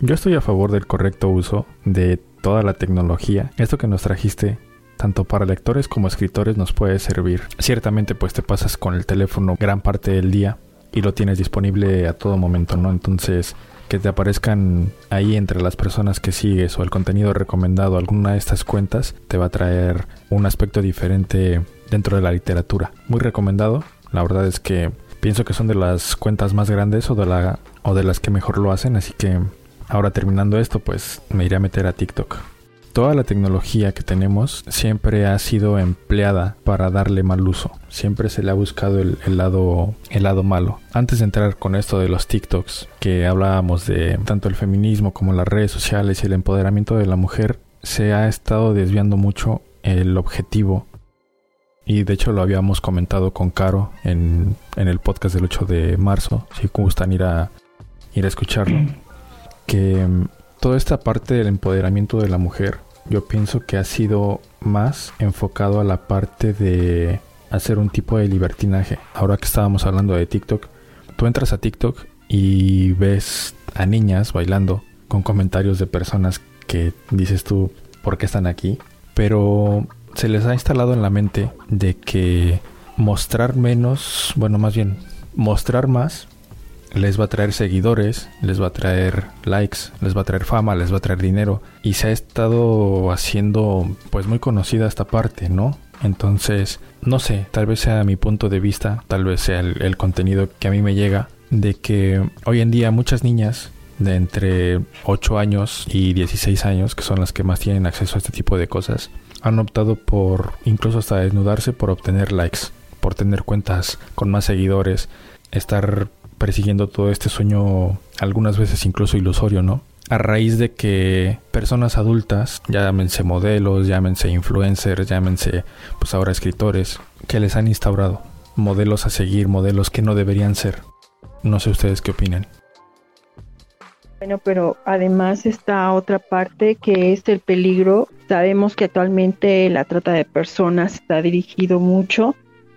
C: Yo estoy a favor del correcto uso de toda la tecnología. Esto que nos trajiste tanto para lectores como escritores nos puede servir. Ciertamente pues te pasas con el teléfono gran parte del día y lo tienes disponible a todo momento, ¿no? Entonces que te aparezcan ahí entre las personas que sigues o el contenido recomendado alguna de estas cuentas te va a traer un aspecto diferente dentro de la literatura. Muy recomendado. La verdad es que pienso que son de las cuentas más grandes o de la o de las que mejor lo hacen, así que ahora terminando esto, pues me iré a meter a TikTok. Toda la tecnología que tenemos siempre ha sido empleada para darle mal uso. Siempre se le ha buscado el, lado, el lado malo. Antes de entrar con esto de los TikToks, que hablábamos de tanto el feminismo como las redes sociales y el empoderamiento de la mujer, se ha estado desviando mucho el objetivo y de hecho lo habíamos comentado con Caro en, en, el podcast del 8 de marzo, si gustan ir a, ir a escucharlo, que mm, toda esta parte del empoderamiento de la mujer yo pienso que ha sido más enfocado a la parte de hacer un tipo de libertinaje. Ahora que estábamos hablando de TikTok, tú entras a TikTok y ves a niñas bailando con comentarios de personas que dices tú, ¿por qué están aquí? Pero se les ha instalado en la mente de que mostrar menos, bueno, más bien, mostrar más les va a traer seguidores, les va a traer likes, les va a traer fama, les va a traer dinero. Y se ha estado haciendo pues muy conocida esta parte, ¿no? Entonces, no sé, tal vez sea mi punto de vista, tal vez sea el, contenido que a mí me llega, de que hoy en día muchas niñas de entre 8 años y 16 años, que son las que más tienen acceso a este tipo de cosas, han optado por incluso hasta desnudarse por obtener likes, por tener cuentas con más seguidores, estar persiguiendo todo este sueño, algunas veces incluso ilusorio, ¿no? A raíz de que personas adultas, llámense modelos, llámense influencers, llámense pues ahora escritores, que les han instaurado modelos a seguir, modelos que no deberían ser. No sé ustedes qué opinan.
B: Bueno, pero además está otra parte que es el peligro. Sabemos que actualmente la trata de personas está dirigido mucho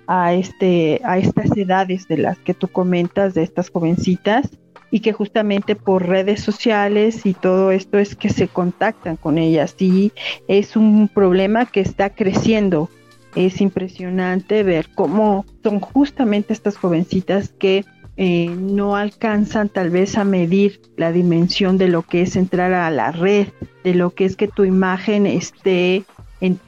B: a, este, a estas edades de las que tú comentas, de estas jovencitas, y que justamente por redes sociales y todo esto es que se contactan con ellas y es un problema que está creciendo. Es impresionante ver cómo son justamente estas jovencitas que eh, no alcanzan tal vez a medir la dimensión de lo que es entrar a la red, de lo que es que tu imagen esté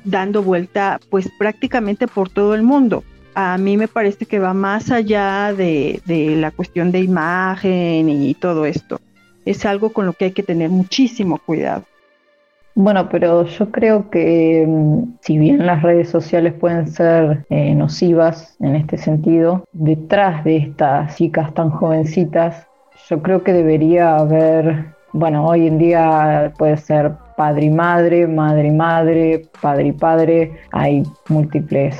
B: dando vuelta pues prácticamente por todo el mundo a mí me parece que va más allá de, la cuestión de imagen y todo esto. Es algo con lo que hay que tener muchísimo cuidado.
D: Bueno, pero yo creo que mm, si bien las redes sociales pueden ser eh, nocivas en este sentido, detrás de estas chicas tan jovencitas, yo creo que debería haber, bueno, hoy en día puede ser padre y madre, madre y madre, padre y padre, hay múltiples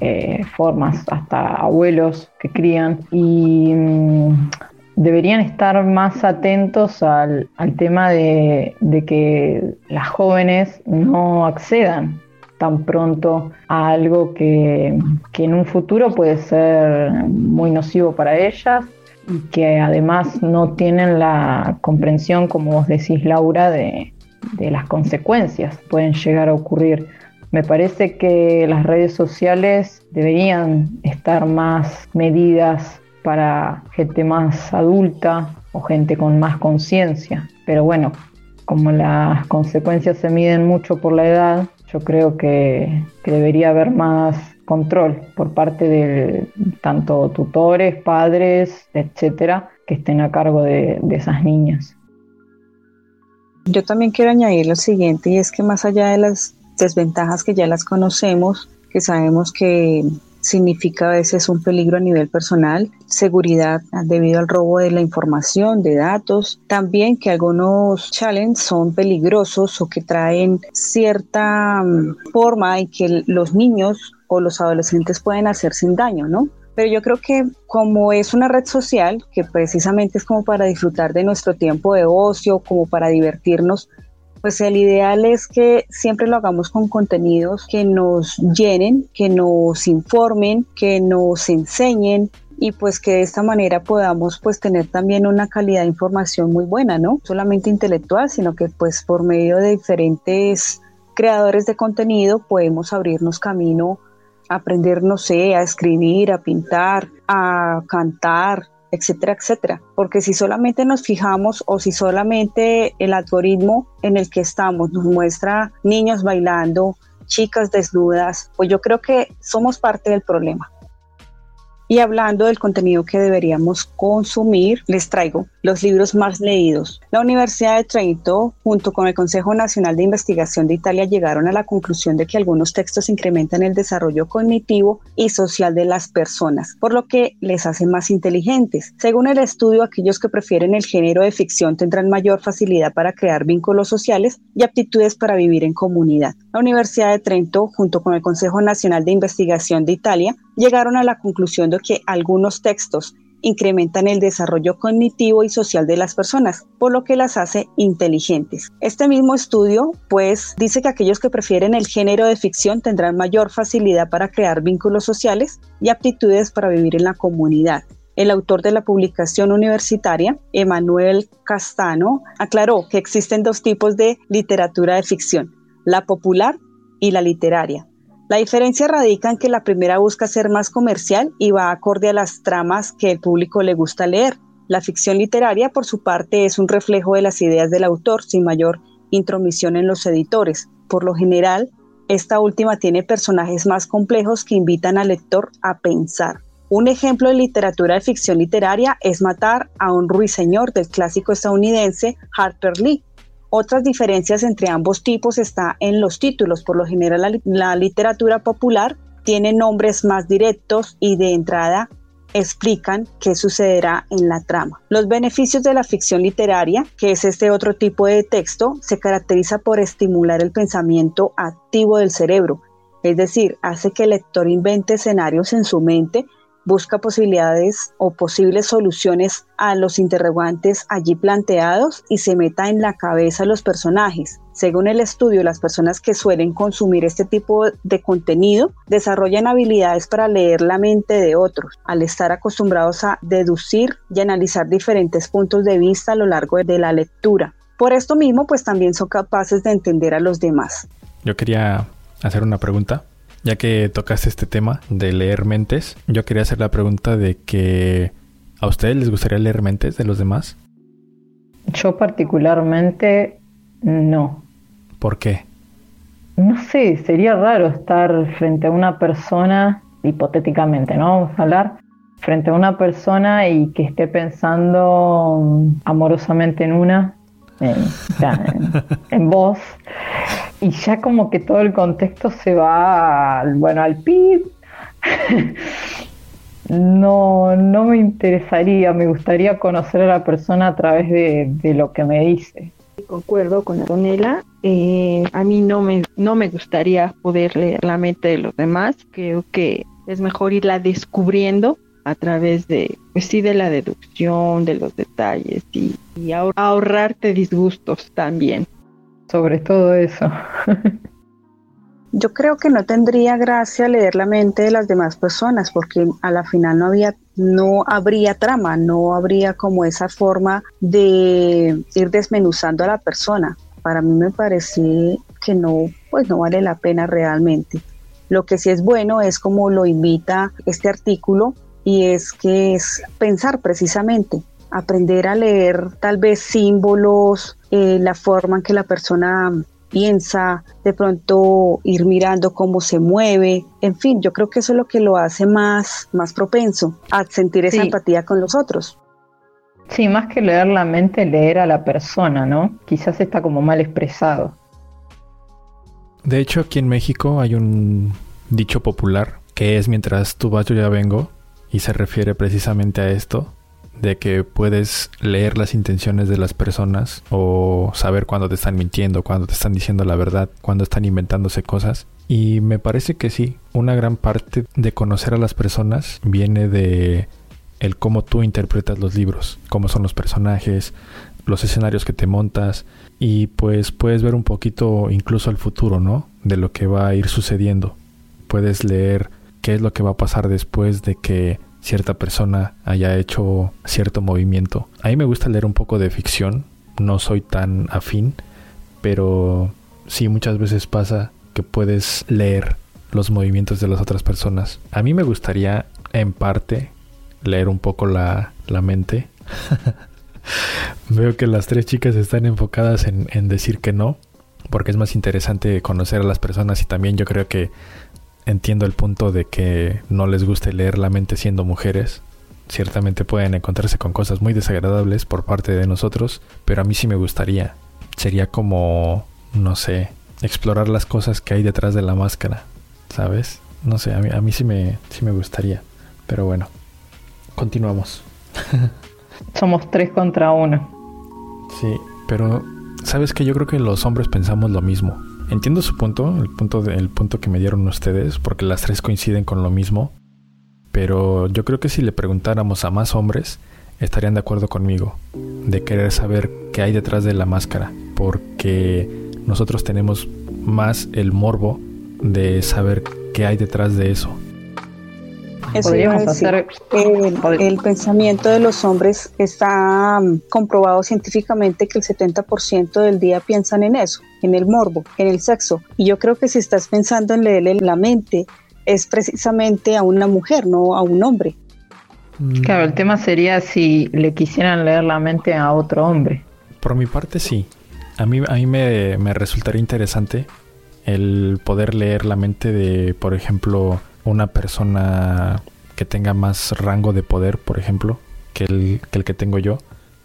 D: eh, formas, hasta abuelos que crían, y mm, deberían estar más atentos al, tema de, que las jóvenes no accedan tan pronto a algo que, en un futuro puede ser muy nocivo para ellas y que además no tienen la comprensión, como vos decís, Laura, de, de las consecuencias que pueden llegar a ocurrir me parece que las redes sociales deberían estar más medidas para gente más adulta o gente con más conciencia. Pero bueno, como las consecuencias se miden mucho por la edad, yo creo que, debería haber más control por parte de tanto tutores, padres, etcétera, que estén a cargo de, esas niñas.
E: Yo también quiero añadir lo siguiente, y es que más allá de las desventajas que ya las conocemos, que sabemos que significa a veces un peligro a nivel personal, seguridad debido al robo de la información, de datos, también que algunos challenges son peligrosos o que traen cierta mm, forma y que los niños o los adolescentes pueden hacer sin daño, ¿no? Pero yo creo que como es una red social, que precisamente es como para disfrutar de nuestro tiempo de ocio, como para divertirnos, pues el ideal es que siempre lo hagamos con contenidos que nos llenen, que nos informen, que nos enseñen y pues que de esta manera podamos pues tener también una calidad de información muy buena, ¿no? Solamente intelectual, sino que pues por medio de diferentes creadores de contenido podemos abrirnos camino a aprender, no sé, a escribir, a pintar, a cantar, etcétera, etcétera. Porque si solamente nos fijamos o si solamente el algoritmo en el que estamos nos muestra niños bailando, chicas desnudas, pues yo creo que somos parte del problema. Y hablando del contenido que deberíamos consumir, les traigo los libros más leídos. La Universidad de Trento, junto con el Consejo Nacional de Investigación de Italia, llegaron a la conclusión de que algunos textos incrementan el desarrollo cognitivo y social de las personas, por lo que les hacen más inteligentes. Según el estudio, aquellos que prefieren el género de ficción tendrán mayor facilidad para crear vínculos sociales y aptitudes para vivir en comunidad. La Universidad de Trento, junto con el Consejo Nacional de Investigación de Italia, llegaron a la conclusión de que algunos textos incrementan el desarrollo cognitivo y social de las personas, por lo que las hace inteligentes. Este mismo estudio, pues, dice que aquellos que prefieren el género de ficción tendrán mayor facilidad para crear vínculos sociales y aptitudes para vivir en la comunidad. El autor de la publicación universitaria, Emanuel Castano, aclaró que existen dos tipos de literatura de ficción, la popular y la literaria. La diferencia radica en que la primera busca ser más comercial y va acorde a las tramas que el público le gusta leer. La ficción literaria, por su parte, es un reflejo de las ideas del autor sin mayor intromisión en los editores. Por lo general, esta última tiene personajes más complejos que invitan al lector a pensar. Un ejemplo de literatura de ficción literaria es Matar a un ruiseñor del clásico estadounidense Harper Lee, otras diferencias entre ambos tipos está en los títulos. Por lo general, la, literatura popular tiene nombres más directos y de entrada explican qué sucederá en la trama. Los beneficios de la ficción literaria, que es este otro tipo de texto, se caracteriza por estimular el pensamiento activo del cerebro, es decir, hace que el lector invente escenarios en su mente busca posibilidades o posibles soluciones a los interrogantes allí planteados y se meta en la cabeza de los personajes. Según el estudio, las personas que suelen consumir este tipo de contenido desarrollan habilidades para leer la mente de otros, al estar acostumbrados a deducir y analizar diferentes puntos de vista a lo largo de la lectura. Por esto mismo, pues también son capaces de entender a los demás.
C: Yo quería hacer una pregunta. Ya que tocaste este tema de leer mentes, yo quería hacer la pregunta de que ¿a ustedes les gustaría leer mentes de los demás?
D: Yo particularmente no.
C: ¿Por qué?
D: No sé, sería raro estar frente a una persona, hipotéticamente, ¿no? Vamos a hablar, frente a una persona y que esté pensando amorosamente en una, en, [laughs] en vos, y ya como que todo el contexto se va, al, bueno, al PIB. [laughs] no, no me interesaría, me gustaría conocer a la persona a través de, lo que me dice.
B: Concuerdo con Antonella, eh, a mí no me, no me gustaría poder leer la mente de los demás, creo que es mejor irla descubriendo a través de, pues sí, de la deducción, de los detalles y ahorrarte disgustos también
D: sobre todo eso. [laughs]
E: Yo creo que no tendría gracia leer la mente de las demás personas porque a la final no había no habría trama, no habría como esa forma de ir desmenuzando a la persona. Para mí me parece que no, pues no vale la pena realmente. Lo que sí es bueno es como lo invita este artículo y es que es pensar precisamente, aprender a leer tal vez símbolos, eh, la forma en que la persona piensa, de pronto ir mirando cómo se mueve, en fin, yo creo que eso es lo que lo hace más, más propenso a sentir esa empatía con los otros.
D: Sí, más que leer la mente, leer a la persona, ¿no? Quizás está como mal expresado.
C: De hecho, aquí en México hay un dicho popular que es mientras tú vas yo ya vengo y se refiere precisamente a esto de que puedes leer las intenciones de las personas o saber cuándo te están mintiendo, cuándo te están diciendo la verdad, cuándo están inventándose cosas. Y me parece que sí, una gran parte de conocer a las personas viene de el cómo tú interpretas los libros, cómo son los personajes, los escenarios que te montas y pues puedes ver un poquito incluso el futuro, ¿no? De lo que va a ir sucediendo. Puedes leer qué es lo que va a pasar después de que cierta persona haya hecho cierto movimiento. A mí me gusta leer un poco de ficción, no soy tan afín, pero sí, muchas veces pasa que puedes leer los movimientos de las otras personas. A mí me gustaría, en parte, leer un poco la, la mente. [laughs] Veo que las tres chicas están enfocadas en, en decir que no, porque es más interesante conocer a las personas y también yo creo que entiendo el punto de que no les guste leer la mente siendo mujeres. Ciertamente pueden encontrarse con cosas muy desagradables por parte de nosotros, pero a mí sí me gustaría. Sería como, no sé, explorar las cosas que hay detrás de la máscara, ¿sabes? No sé, a mí, a mí sí, me, sí me gustaría. Pero bueno, continuamos. [laughs]
D: Somos tres contra uno.
C: Sí, pero sabes que yo creo que los hombres pensamos lo mismo. Entiendo su punto, el punto, punto que me dieron ustedes, porque las tres coinciden con lo mismo. Pero yo creo que si le preguntáramos a más hombres, estarían de acuerdo conmigo, de querer saber qué hay detrás de la máscara, porque nosotros tenemos más el morbo de saber qué hay detrás de eso.
E: Podríamos hacer el, el, pensamiento de los hombres está um, comprobado científicamente que el 70% del día piensan en eso, en el morbo, en el sexo. Y yo creo que si estás pensando en leerle la mente, es precisamente a una mujer, no a un hombre.
D: Mm. Claro, el tema sería si le quisieran leer la mente a otro hombre.
C: Por mi parte, sí. A mí, a mí me, me resultaría interesante el poder leer la mente de, por ejemplo, una persona que tenga más rango de poder, por ejemplo, que el, que el que tengo yo.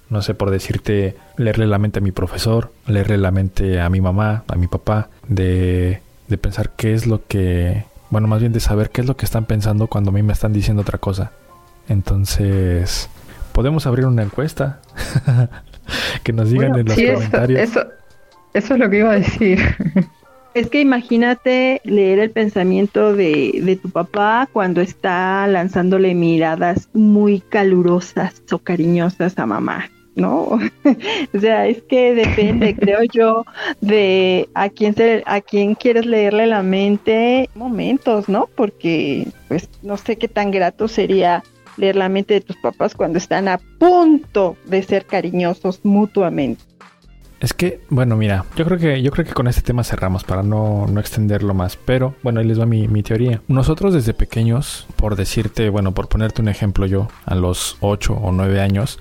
C: No sé, por decirte, leerle la mente a mi profesor, leerle la mente a mi mamá, a mi papá, de, de pensar qué es lo que, bueno, más bien de saber qué es lo que están pensando cuando a mí me están diciendo otra cosa. Entonces, podemos abrir una encuesta [laughs] que nos digan en los comentarios.
D: eso, eso es lo que iba a decir. [laughs]
B: Es que imagínate leer el pensamiento de, de, tu papá cuando está lanzándole miradas muy calurosas o cariñosas a mamá, ¿no? [laughs] o sea, es que depende, [laughs] creo yo, de a quién se, a quién quieres leerle la mente, momentos, ¿no? Porque, pues, no sé qué tan grato sería leer la mente de tus papás cuando están a punto de ser cariñosos mutuamente.
C: Es que, bueno, mira, yo creo que, yo creo que con este tema cerramos para no, no extenderlo más. Pero, bueno, ahí les va mi, mi, teoría. Nosotros desde pequeños, por decirte, bueno, por ponerte un ejemplo yo, a los 8 o 9 años,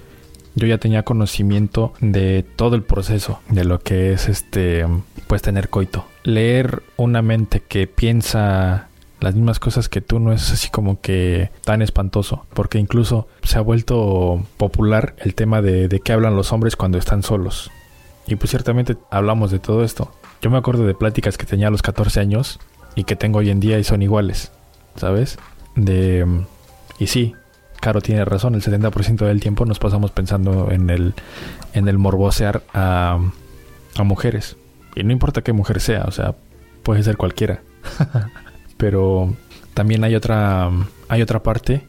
C: yo ya tenía conocimiento de todo el proceso, de lo que es este, pues tener coito. Leer una mente que piensa las mismas cosas que tú no es así como que tan espantoso, porque incluso se ha vuelto popular el tema de, de qué hablan los hombres cuando están solos. Y pues ciertamente hablamos de todo esto. Yo me acuerdo de pláticas que tenía a los 14 años y que tengo hoy en día y son iguales, ¿sabes? De... Y sí, Caro tiene razón, el 70% del tiempo nos pasamos pensando en el, en el morbosear a, a mujeres. Y no importa qué mujer sea, o sea, puede ser cualquiera. [laughs] Pero también hay otra, hay otra parte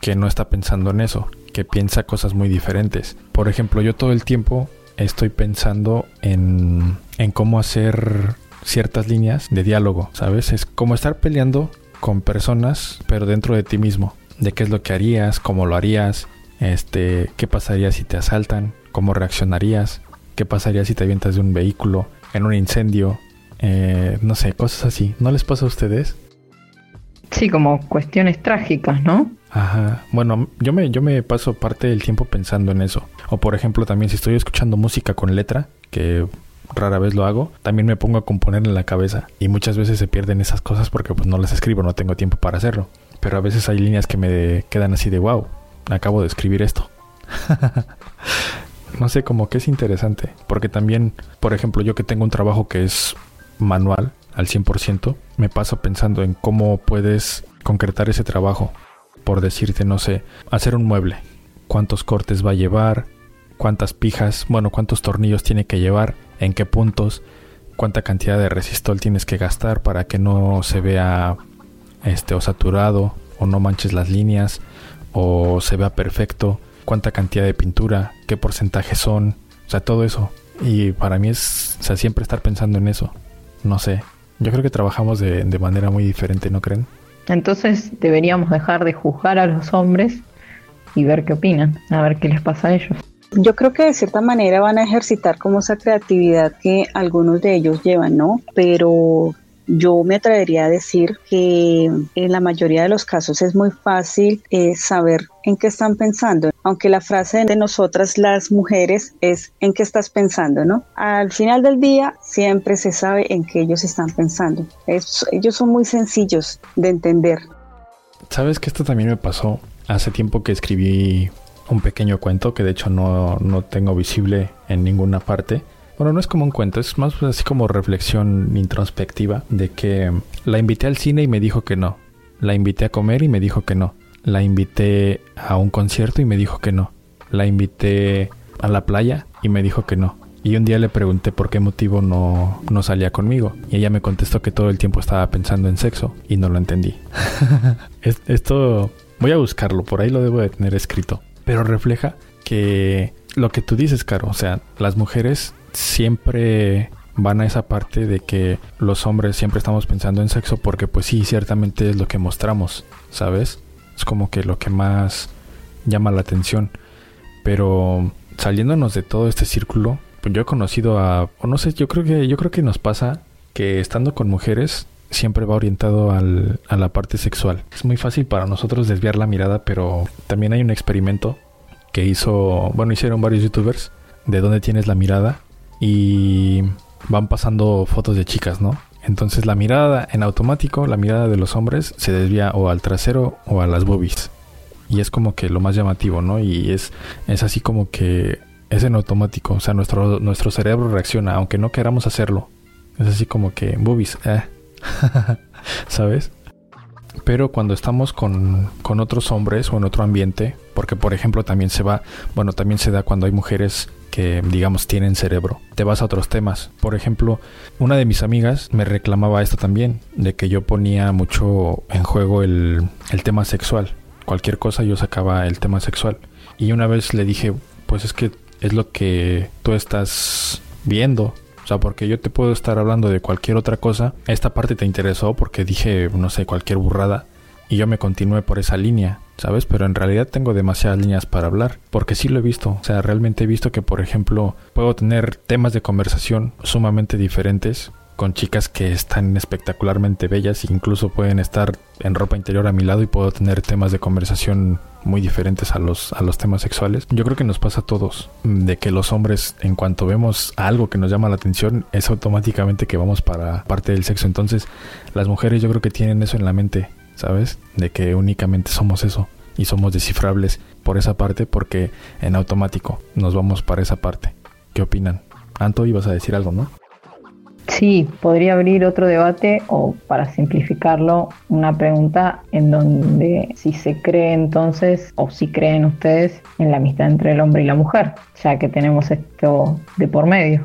C: que no está pensando en eso, que piensa cosas muy diferentes. Por ejemplo, yo todo el tiempo estoy pensando en, en cómo hacer ciertas líneas de diálogo, ¿sabes? Es como estar peleando con personas, pero dentro de ti mismo. De qué es lo que harías, cómo lo harías, este, qué pasaría si te asaltan, cómo reaccionarías, qué pasaría si te avientas de un vehículo, en un incendio, eh, no sé, cosas así. ¿No les pasa a ustedes?
D: Sí, como cuestiones trágicas, ¿no?
C: Ajá. Bueno, yo me, yo me paso parte del tiempo pensando en eso. O por ejemplo, también si estoy escuchando música con letra, que rara vez lo hago, también me pongo a componer en la cabeza. Y muchas veces se pierden esas cosas porque pues no las escribo, no tengo tiempo para hacerlo. Pero a veces hay líneas que me quedan así de wow, acabo de escribir esto. [laughs] no sé, como que es interesante. Porque también, por ejemplo, yo que tengo un trabajo que es manual al 100%, me paso pensando en cómo puedes concretar ese trabajo por decirte, no sé, hacer un mueble. ¿Cuántos cortes va a llevar? ¿Cuántas pijas? Bueno, ¿cuántos tornillos tiene que llevar? ¿En qué puntos? ¿Cuánta cantidad de resistol tienes que gastar para que no se vea este o saturado o no manches las líneas o se vea perfecto? ¿Cuánta cantidad de pintura? ¿Qué porcentaje son? O sea, todo eso. Y para mí es, o sea, siempre estar pensando en eso. No sé. Yo creo que trabajamos de, de manera muy diferente, ¿no creen?
D: Entonces deberíamos dejar de juzgar a los hombres y ver qué opinan, a ver qué les pasa a ellos.
E: Yo creo que de cierta manera van a ejercitar como esa creatividad que algunos de ellos llevan, ¿no? Pero yo me atrevería a decir que en la mayoría de los casos es muy fácil eh, saber en qué están pensando, aunque la frase de nosotras las mujeres es en qué estás pensando, ¿no? Al final del día siempre se sabe en qué ellos están pensando. ellos son muy sencillos de entender.
C: ¿Sabes que esto también me pasó? Hace tiempo que escribí un pequeño cuento que de hecho no, no tengo visible en ninguna parte bueno, no es como un cuento, es más así como reflexión introspectiva de que la invité al cine y me dijo que no. La invité a comer y me dijo que no. La invité a un concierto y me dijo que no. La invité a la playa y me dijo que no. Y un día le pregunté por qué motivo no, no salía conmigo. Y ella me contestó que todo el tiempo estaba pensando en sexo y no lo entendí. [laughs] Esto voy a buscarlo, por ahí lo debo de tener escrito. Pero refleja que lo que tú dices, Caro, o sea, las mujeres siempre van a esa parte de que los hombres siempre estamos pensando en sexo porque pues sí, ciertamente es lo que mostramos, ¿sabes? Es como que lo que más llama la atención. Pero saliéndonos de todo este círculo, pues yo he conocido a, o no sé, yo creo que yo creo que nos pasa que estando con mujeres siempre va orientado al, a la parte sexual. Es muy fácil para nosotros desviar la mirada, pero también hay un experimento que hizo, bueno, hicieron varios youtubers de dónde tienes la mirada y van pasando fotos de chicas, ¿no? Entonces la mirada en automático, la mirada de los hombres se desvía o al trasero o a las boobies. Y es como que lo más llamativo, ¿no? Y es, es así como que es en automático. O sea, nuestro, nuestro cerebro reacciona, aunque no queramos hacerlo. Es así como que boobies, eh. [laughs] ¿Sabes? Pero cuando estamos con, con otros hombres o en otro ambiente, porque por ejemplo también se va, bueno, también se da cuando hay mujeres que digamos tienen cerebro. Te vas a otros temas. Por ejemplo, una de mis amigas me reclamaba esto también, de que yo ponía mucho en juego el, el tema sexual. Cualquier cosa yo sacaba el tema sexual. Y una vez le dije, pues es que es lo que tú estás viendo. O sea, porque yo te puedo estar hablando de cualquier otra cosa. Esta parte te interesó porque dije, no sé, cualquier burrada. Y yo me continué por esa línea. ¿Sabes? Pero en realidad tengo demasiadas líneas para hablar, porque sí lo he visto, o sea, realmente he visto que, por ejemplo, puedo tener temas de conversación sumamente diferentes con chicas que están espectacularmente bellas incluso pueden estar en ropa interior a mi lado y puedo tener temas de conversación muy diferentes a los, a los temas sexuales. Yo creo que nos pasa a todos, de que los hombres en cuanto vemos algo que nos llama la atención es automáticamente que vamos para parte del sexo. Entonces las mujeres yo creo que tienen eso en la mente, ¿sabes? De que únicamente somos eso y somos descifrables por esa parte porque en automático nos vamos para esa parte. ¿Qué opinan? Anto, ibas a decir algo, ¿no?
D: Sí, podría abrir otro debate o para simplificarlo, una pregunta en donde si se cree entonces o si creen ustedes en la amistad entre el hombre y la mujer, ya que tenemos esto de por medio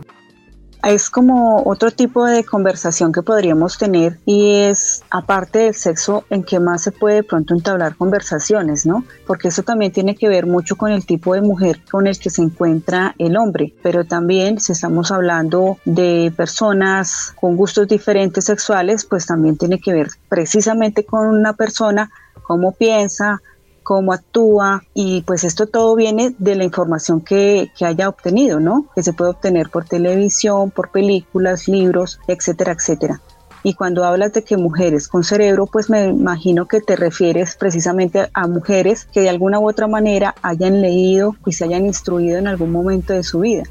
E: es como otro tipo de conversación que podríamos tener y es aparte del sexo en que más se puede de pronto entablar conversaciones, ¿no? Porque eso también tiene que ver mucho con el tipo de mujer con el que se encuentra el hombre, pero también si estamos hablando de personas con gustos diferentes sexuales, pues también tiene que ver precisamente con una persona, cómo piensa, cómo actúa y pues esto todo viene de la información que, que, haya obtenido, ¿no? Que se puede obtener por televisión, por películas, libros, etcétera, etcétera. Y cuando hablas de que mujeres con cerebro, pues me imagino que te refieres precisamente a mujeres que de alguna u otra manera hayan leído y se hayan instruido en algún momento de su vida.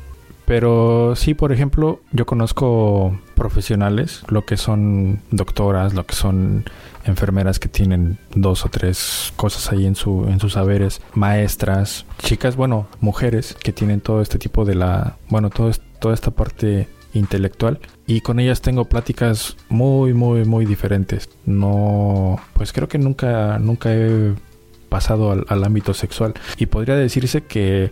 C: Pero sí, por ejemplo, yo conozco profesionales, lo que son doctoras, lo que son enfermeras que tienen dos o tres cosas ahí en su en sus saberes, maestras, chicas, bueno, mujeres que tienen todo este tipo de la, bueno, todo, toda esta parte intelectual y con ellas tengo pláticas muy muy muy diferentes. No, pues creo que nunca nunca he pasado al ámbito sexual y podría decirse que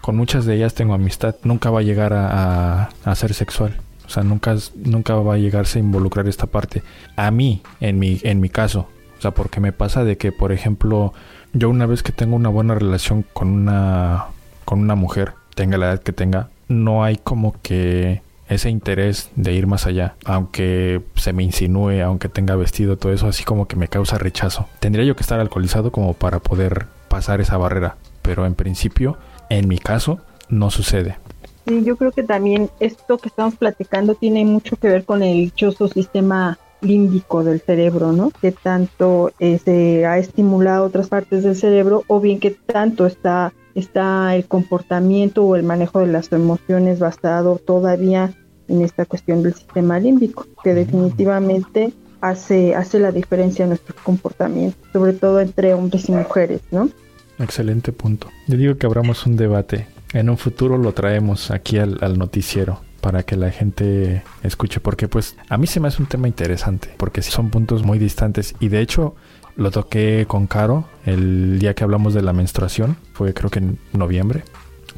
C: con muchas de ellas tengo amistad. Nunca va a llegar a, a, ser sexual. O sea, nunca, nunca va a llegarse a involucrar esta parte. A mí, en mi, en mi caso. O sea, porque me pasa de que, por ejemplo, yo una vez que tengo una buena relación con una, con una mujer, tenga la edad que tenga, no hay como que ese interés de ir más allá, aunque se me insinúe, aunque tenga vestido, todo eso, así como que me causa rechazo. Tendría yo que estar alcoholizado como para poder pasar esa barrera, pero en principio en mi caso, no sucede.
B: Sí, yo creo que también esto que estamos platicando tiene mucho que ver con el dichoso sistema límbico del cerebro, ¿no? Que tanto eh, se ha estimulado otras partes del cerebro o bien que tanto está, está el comportamiento o el manejo de las emociones basado todavía en esta cuestión del sistema límbico, que definitivamente hace, hace la diferencia en nuestro comportamiento, sobre todo entre hombres y mujeres, ¿no?
C: Excelente punto. Yo digo que abramos un debate. En un futuro lo traemos aquí al, noticiero para que la gente escuche, porque pues a mí se me hace un tema interesante, porque son puntos muy distantes y de hecho lo toqué con Caro el día que hablamos de la menstruación, fue creo que en noviembre.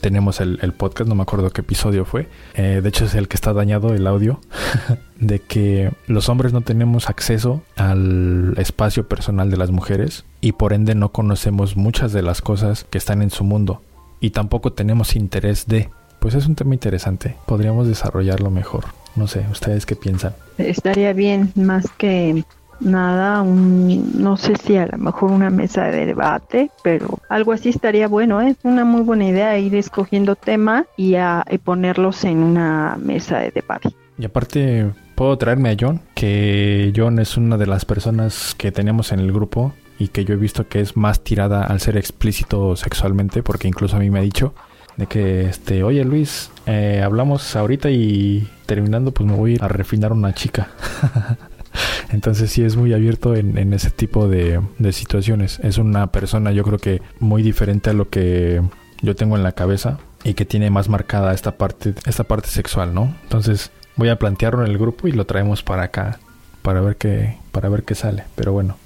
C: Tenemos el, el podcast, no me acuerdo qué episodio fue. Eh, de hecho es el que está dañado el audio. [laughs] de que los hombres no tenemos acceso al espacio personal de las mujeres y por ende no conocemos muchas de las cosas que están en su mundo y tampoco tenemos interés de. Pues es un tema interesante. Podríamos desarrollarlo mejor. No sé, ¿ustedes qué piensan?
B: Estaría bien, más que nada, un, no sé si a lo mejor una mesa de debate, pero algo así estaría bueno. ¿eh? Es una muy buena idea ir escogiendo tema y, a, y ponerlos en una mesa de debate.
C: Y aparte, puedo traerme a John, que John es una de las personas que tenemos en el grupo y que yo he visto que es más tirada al ser explícito sexualmente, porque incluso a mí me ha dicho de que, este, oye Luis, eh, hablamos ahorita y terminando pues me voy a refinar una chica. [laughs] Entonces sí es muy abierto en, ese tipo de, de, situaciones. Es una persona yo creo que muy diferente a lo que yo tengo en la cabeza y que tiene más marcada esta parte, esta parte sexual, ¿no? Entonces voy a plantearlo en el grupo y lo traemos para acá para ver qué, para ver qué sale. Pero bueno.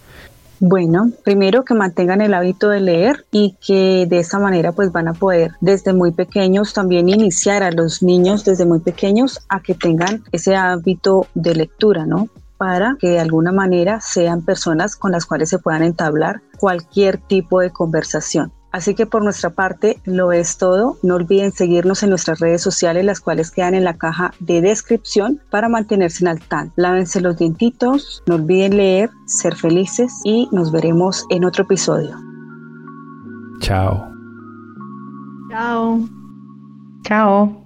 E: Bueno, primero que mantengan el hábito de leer y que de esa manera pues van a poder desde muy pequeños también iniciar a los niños desde muy pequeños a que tengan ese hábito de lectura, ¿no? Para que de alguna manera sean personas con las cuales se puedan entablar cualquier tipo de conversación. Así que por nuestra parte lo es todo. No olviden seguirnos en nuestras redes sociales, las cuales quedan en la caja de descripción para mantenerse en al tanto. Lávense los dientitos, no olviden leer, ser felices y nos veremos en otro episodio.
C: Chao.
B: Chao.
D: Chao.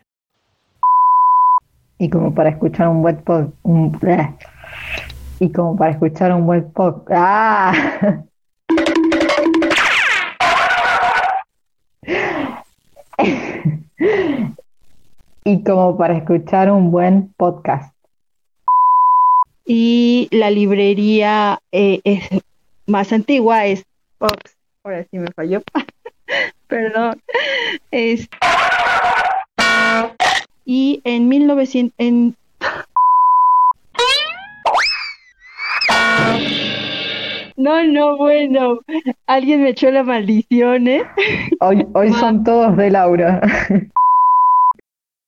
D: Y como para escuchar un buen pod, un, eh. y como para escuchar un buen pod, ¡ah! [laughs] y como para escuchar un buen podcast.
B: Y la librería eh, es más antigua es Fox. Ahora sí me falló. [laughs] Perdón. Es y en 1900 en No, no, bueno. Alguien me echó la maldición, ¿eh?
D: Hoy, hoy son todos de Laura.